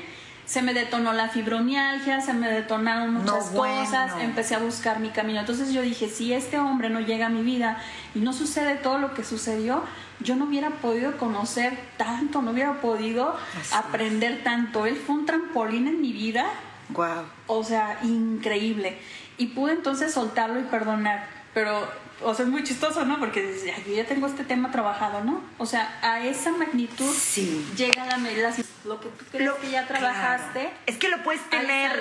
se me detonó la fibromialgia, se me detonaron muchas No, bueno. cosas, empecé a buscar mi camino. Entonces yo dije, si este hombre no llega a mi vida y no sucede todo lo que sucedió, yo no hubiera podido conocer tanto, no hubiera podido Así es. aprender tanto. Él fue un trampolín en mi vida Guau. o sea, increíble. Y pude entonces soltarlo y perdonar. Pero, o sea, es muy chistoso, ¿no? Porque dices, "Ay, yo ya tengo este tema trabajado, ¿no? O sea, a esa magnitud Sí. llega la, la lo que tú crees Lo- que ya trabajaste. claro. Es que lo puedes tener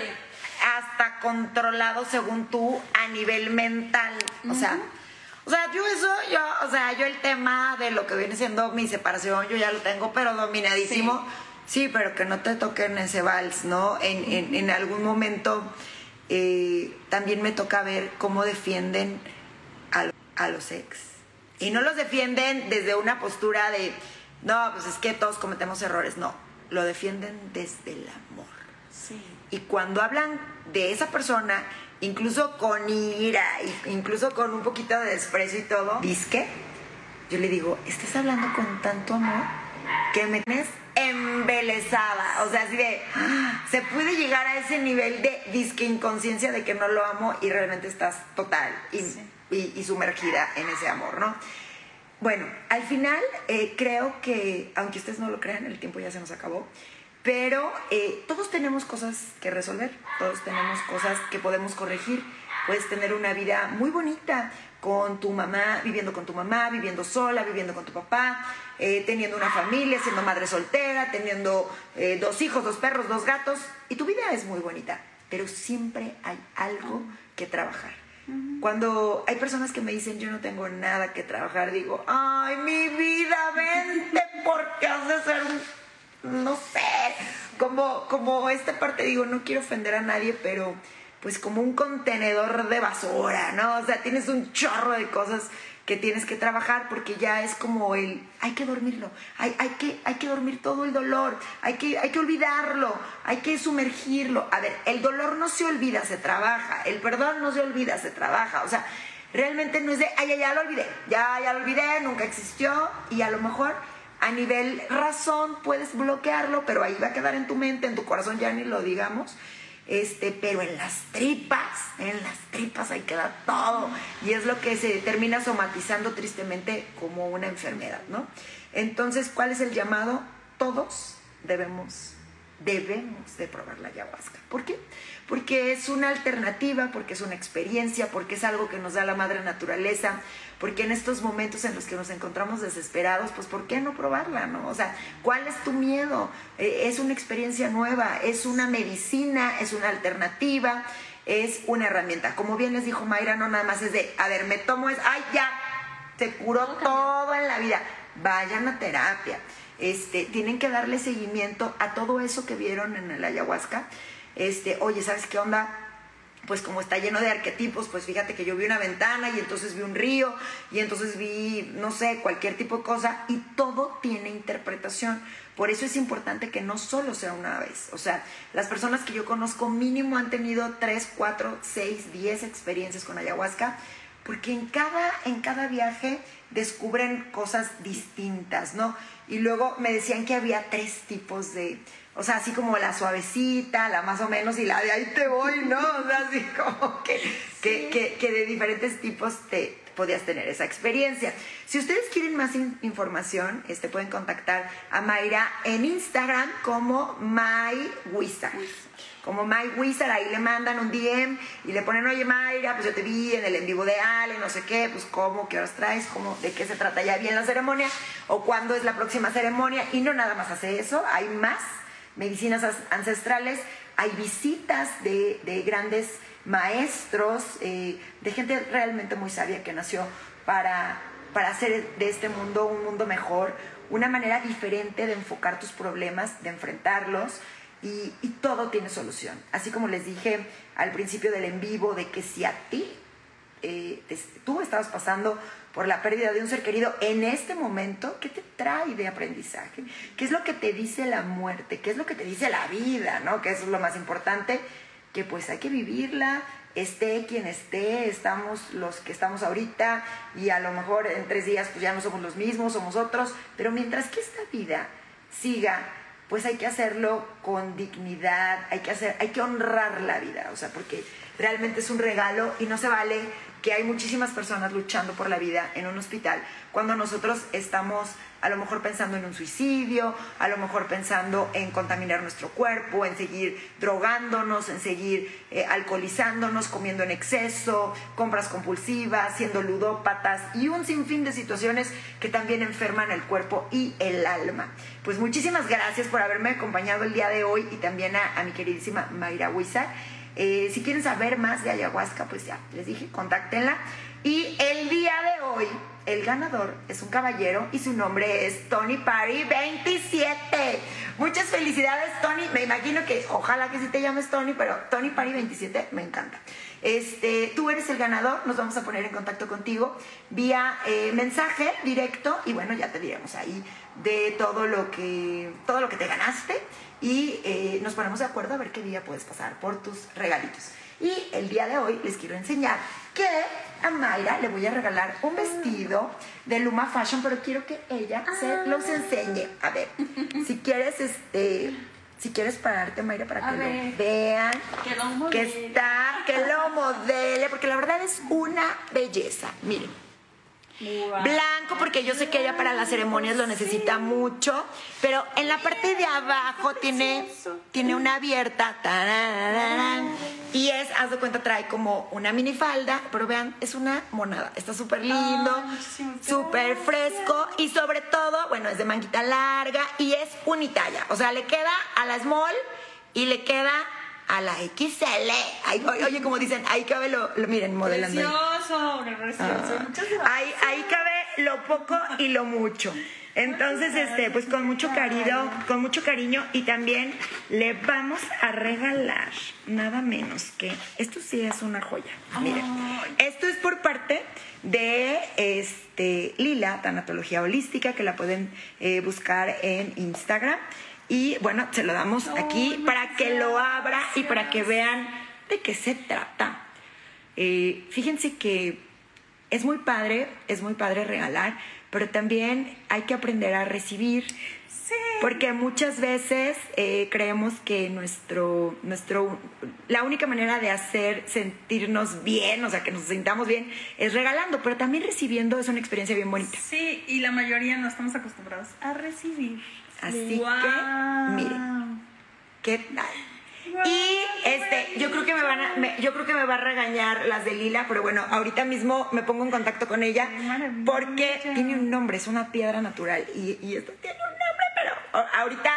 hasta controlado según tú a nivel mental. O sea, O sea, yo eso, yo, o sea, yo el tema de lo que viene siendo mi separación, yo ya lo tengo, pero dominadísimo. Sí, pero que no te toquen ese vals, ¿no? En, en, en algún momento eh, también me toca ver cómo defienden a, los ex. Y no los defienden desde una postura de, no, pues es que todos cometemos errores, no, lo defienden desde el amor. Sí. Y cuando hablan de esa persona, incluso con ira, incluso con un poquito de desprecio y todo, disque, yo le digo, estás hablando con tanto amor que me tienes embelesada. O sea, así de, ¡ah! se puede llegar a ese nivel de disque inconsciencia de que no lo amo y realmente estás total y, Sí. Y- y sumergida en ese amor, ¿no? Bueno, al final eh, creo que, aunque ustedes no lo crean, el tiempo ya se nos acabó, pero eh, todos tenemos cosas que resolver, todos tenemos cosas que podemos corregir. Puedes tener una vida muy bonita con tu mamá, viviendo con tu mamá, viviendo sola, viviendo con tu papá, eh, teniendo una familia, siendo madre soltera, teniendo dos hijos, dos perros, dos gatos, y tu vida es muy bonita, pero siempre hay algo que trabajar. Cuando hay personas que me dicen yo no tengo nada que trabajar, digo, ay, mi vida, vente porque has de ser un, no sé, como, como esta parte digo, no quiero ofender a nadie, pero pues como un contenedor de basura, ¿no? O sea, tienes un chorro de cosas que tienes que trabajar porque ya es como el, hay que dormirlo, hay, hay, que, hay que dormir todo el dolor, hay que, hay que olvidarlo, hay que sumergirlo. A ver, el dolor no se olvida, se trabaja, el perdón no se olvida, se trabaja, o sea, realmente no es de, ay, ya, ya lo olvidé, ya, ya lo olvidé, nunca existió y a lo mejor a nivel razón puedes bloquearlo, pero ahí va a quedar en tu mente, en tu corazón, ya ni lo digamos. Este, pero en las tripas, en las tripas ahí queda todo. Y es lo que se termina somatizando tristemente como una enfermedad, ¿no? Entonces, ¿cuál es el llamado? Todos debemos, debemos de probar la ayahuasca. ¿Por qué? Porque es una alternativa, porque es una experiencia, porque es algo que nos da la madre naturaleza, porque en estos momentos en los que nos encontramos desesperados, pues ¿por qué no probarla, no? O sea, ¿cuál es tu miedo? Eh, es una experiencia nueva, es una medicina, es una alternativa, es una herramienta. Como bien les dijo Mayra, no nada más es de, a ver, me tomo es, ay, ya, se curó todo en la vida. Vayan a terapia. Este, tienen que darle seguimiento a todo eso que vieron en el ayahuasca. Este, oye, ¿sabes qué onda? pues como está lleno de arquetipos, pues fíjate que yo vi una ventana y entonces vi un río y entonces vi, no sé, cualquier tipo de cosa y todo tiene interpretación. Por eso es importante que no solo sea una vez. O sea, las personas que yo conozco mínimo han tenido 3, 4, 6, 10 experiencias con ayahuasca, porque en cada, en cada viaje descubren cosas distintas, ¿no? Y luego me decían que había tres tipos de, o sea, así como la suavecita, la más o menos, y la de ahí te voy, ¿no? O sea, así [LAUGHS] como que, que, que, que de diferentes tipos te podías tener esa experiencia. Si ustedes quieren más in- información, este, pueden contactar a Mayra en Instagram como MyWizard. Como MyWizard, ahí le mandan un DM y le ponen, oye Mayra, pues yo te vi en el en vivo de Ale, no sé qué, pues cómo, qué horas traes, cómo, de qué se trata ya bien la ceremonia, o cuándo es la próxima ceremonia, y no nada más hace eso, hay más medicinas as- ancestrales, hay visitas de, de grandes maestros, eh, de gente realmente muy sabia que nació para, para hacer de este mundo un mundo mejor, una manera diferente de enfocar tus problemas, de enfrentarlos. Y, todo tiene solución. Así como les dije al principio del en vivo, de que si a ti eh, tú estabas pasando por la pérdida de un ser querido en este momento, ¿qué te trae de aprendizaje? ¿Qué es lo que te dice la muerte? ¿Qué es lo que te dice la vida? ¿no? Que eso es lo más importante, que pues hay que vivirla, esté quien esté, estamos los que estamos ahorita y a lo mejor en tres días pues ya no somos los mismos, somos otros, pero mientras que esta vida siga, pues hay que hacerlo con dignidad, hay que hacer, hay que honrar la vida, o sea, porque realmente es un regalo y no se vale que hay muchísimas personas luchando por la vida en un hospital cuando nosotros estamos a lo mejor pensando en un suicidio, a lo mejor pensando en contaminar nuestro cuerpo, en seguir drogándonos, en seguir eh, alcoholizándonos, comiendo en exceso, compras compulsivas, siendo ludópatas y un sinfín de situaciones que también enferman el cuerpo y el alma. Pues muchísimas gracias por haberme acompañado el día de hoy y también a, mi queridísima Mayra Huizar. Eh, si quieren saber más de ayahuasca, pues ya les dije, contáctenla. Y el día de hoy, el ganador es un caballero y su nombre es Tony Parry 27. Muchas felicidades, Tony. Me imagino que ojalá que sí te llames Tony, pero Tony Parry 27 me encanta. Este, tú eres el ganador, nos vamos a poner en contacto contigo vía eh, mensaje directo y bueno, ya te diremos ahí de todo lo que, todo lo que te ganaste y eh, nos ponemos de acuerdo a ver qué día puedes pasar por tus regalitos. Y el día de hoy les quiero enseñar que a Mayra le voy a regalar un vestido de Luma Fashion, pero quiero que ella se los enseñe. A ver, si quieres, este, si quieres pararte, Mayra, para que lo vean, que, lo que está, que lo modele, porque la verdad es una belleza. Miren. Blanco, porque yo sé que ella para las ceremonias lo necesita mucho, pero en la parte de abajo tiene, tiene una abierta. Y es, haz de cuenta, trae como una minifalda, pero vean, es una monada. Está súper lindo, súper fresco y sobre todo, bueno, es de manguita larga y es unitalla. O sea, le queda a la small y le queda a la XL. oye, como dicen, ahí cabe lo, miren, modelando. Precioso, precioso. Ah. Muchas gracias. Ahí, ahí cabe lo poco y lo mucho. Entonces, este, pues con mucho cariño, con mucho cariño y también le vamos a regalar nada menos que esto sí es una joya. Miren, esto es por parte de este Lila, Tanatología Holística, que la pueden eh, buscar en Instagram. Y bueno, se lo damos aquí para que lo abra y para que vean de qué se trata. Eh, fíjense que es muy padre, es muy padre regalar, pero también hay que aprender a recibir. Sí. Porque muchas veces eh, creemos que nuestro, nuestro, la única manera de hacer sentirnos bien, o sea, que nos sintamos bien, es regalando, pero también recibiendo es una experiencia bien bonita. Sí, y la mayoría no estamos acostumbrados a recibir. Así que, miren, ¿qué tal? Y este, yo creo que me van a, yo creo que me va a regañar las de Lila, pero bueno, ahorita mismo me pongo en contacto con ella porque tiene un nombre, es una piedra natural y, y esto tiene un ahorita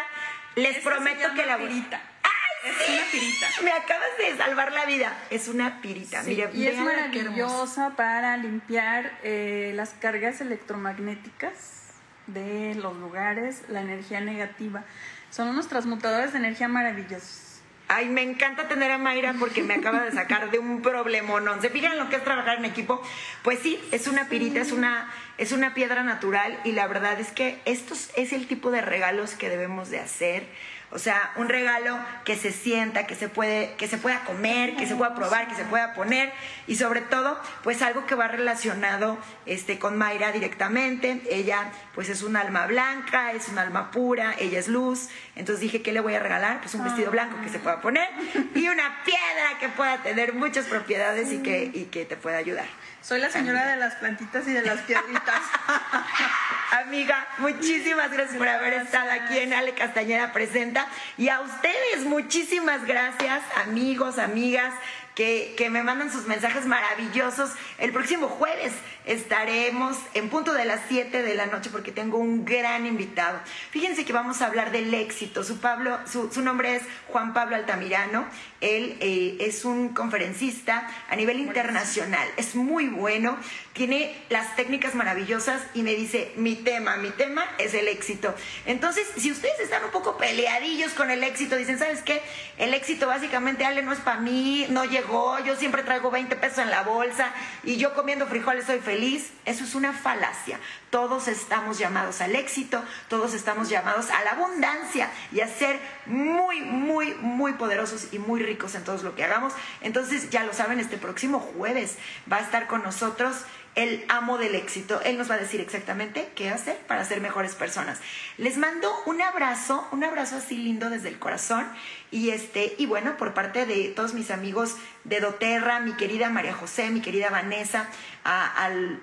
les prometo que la pirita. ¡Ay, es una pirita. Me acabas de salvar la vida. Es una pirita. Mira, y es maravillosa para limpiar eh, las cargas electromagnéticas de los lugares, la energía negativa. Son unos transmutadores de energía maravillosos. Ay, me encanta tener a Mayra porque me acaba de sacar de un problemón. ¿Se fijan lo que es trabajar en equipo? Pues sí, es una pirita, es una, es una piedra natural y la verdad es que estos es el tipo de regalos que debemos de hacer o sea, un regalo que se sienta, que se puede, que se pueda comer, que se pueda probar, que se pueda poner y sobre todo, pues algo que va relacionado este con Mayra directamente. Ella pues es un alma blanca, es un alma pura, ella es luz. Entonces dije, ¿qué le voy a regalar? Pues un vestido blanco que se pueda poner y una piedra que pueda tener muchas propiedades y que, y que te pueda ayudar. Soy la señora de las plantitas y de las piedritas. [LAUGHS] Amiga, muchísimas gracias por haber estado aquí en Ale Castañeda Presenta. Y a ustedes, muchísimas gracias, amigos, amigas que, me mandan sus mensajes maravillosos. El próximo jueves estaremos en punto de las 7 de la noche porque tengo un gran invitado. Fíjense que vamos a hablar del éxito. Su, Pablo, su, nombre es Juan Pablo Altamirano. Él eh, es un conferencista a nivel internacional. Es muy bueno, tiene las técnicas maravillosas y me dice, mi tema, mi tema es el éxito. Entonces, si ustedes están un poco peleadillos con el éxito, dicen, ¿sabes qué? El éxito básicamente, Ale, no es para mí, no llego yo siempre traigo 20 pesos en la bolsa y yo comiendo frijoles soy feliz. Eso es una falacia. Todos estamos llamados al éxito, todos estamos llamados a la abundancia y a ser muy, muy, muy poderosos y muy ricos en todo lo que hagamos. Entonces, ya lo saben, este próximo jueves va a estar con nosotros el amo del éxito. Él nos va a decir exactamente qué hacer para ser mejores personas. Les mando un abrazo, un abrazo así lindo desde el corazón. Y este, y bueno, por parte de todos mis amigos de Doterra, mi querida María José, mi querida Vanessa, al,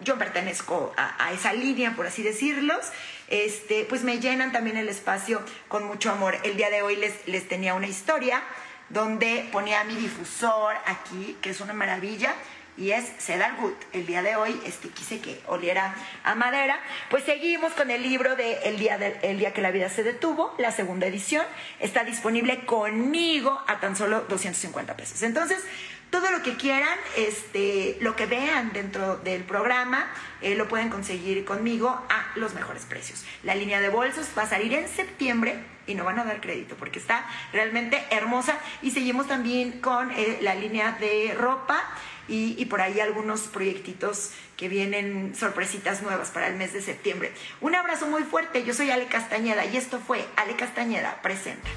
yo pertenezco a, a, esa línea, por así decirlos. Este, pues me llenan también el espacio con mucho amor. El día de hoy les, les tenía una historia donde ponía mi difusor aquí, que es una maravilla y es Cedar Wood. El día de hoy este, quise que oliera a madera. Pues seguimos con el libro de el día, el día que la vida se detuvo, la segunda edición. Está disponible conmigo a tan solo 250 pesos. Entonces, todo lo que quieran, este, lo que vean dentro del programa, eh, lo pueden conseguir conmigo a los mejores precios. La línea de bolsos va a salir en septiembre y no van a dar crédito porque está realmente hermosa. Y seguimos también con eh, la línea de ropa y, por ahí algunos proyectitos que vienen, sorpresitas nuevas para el mes de septiembre. Un abrazo muy fuerte, yo soy Ale Castañeda y esto fue Ale Castañeda Presenta.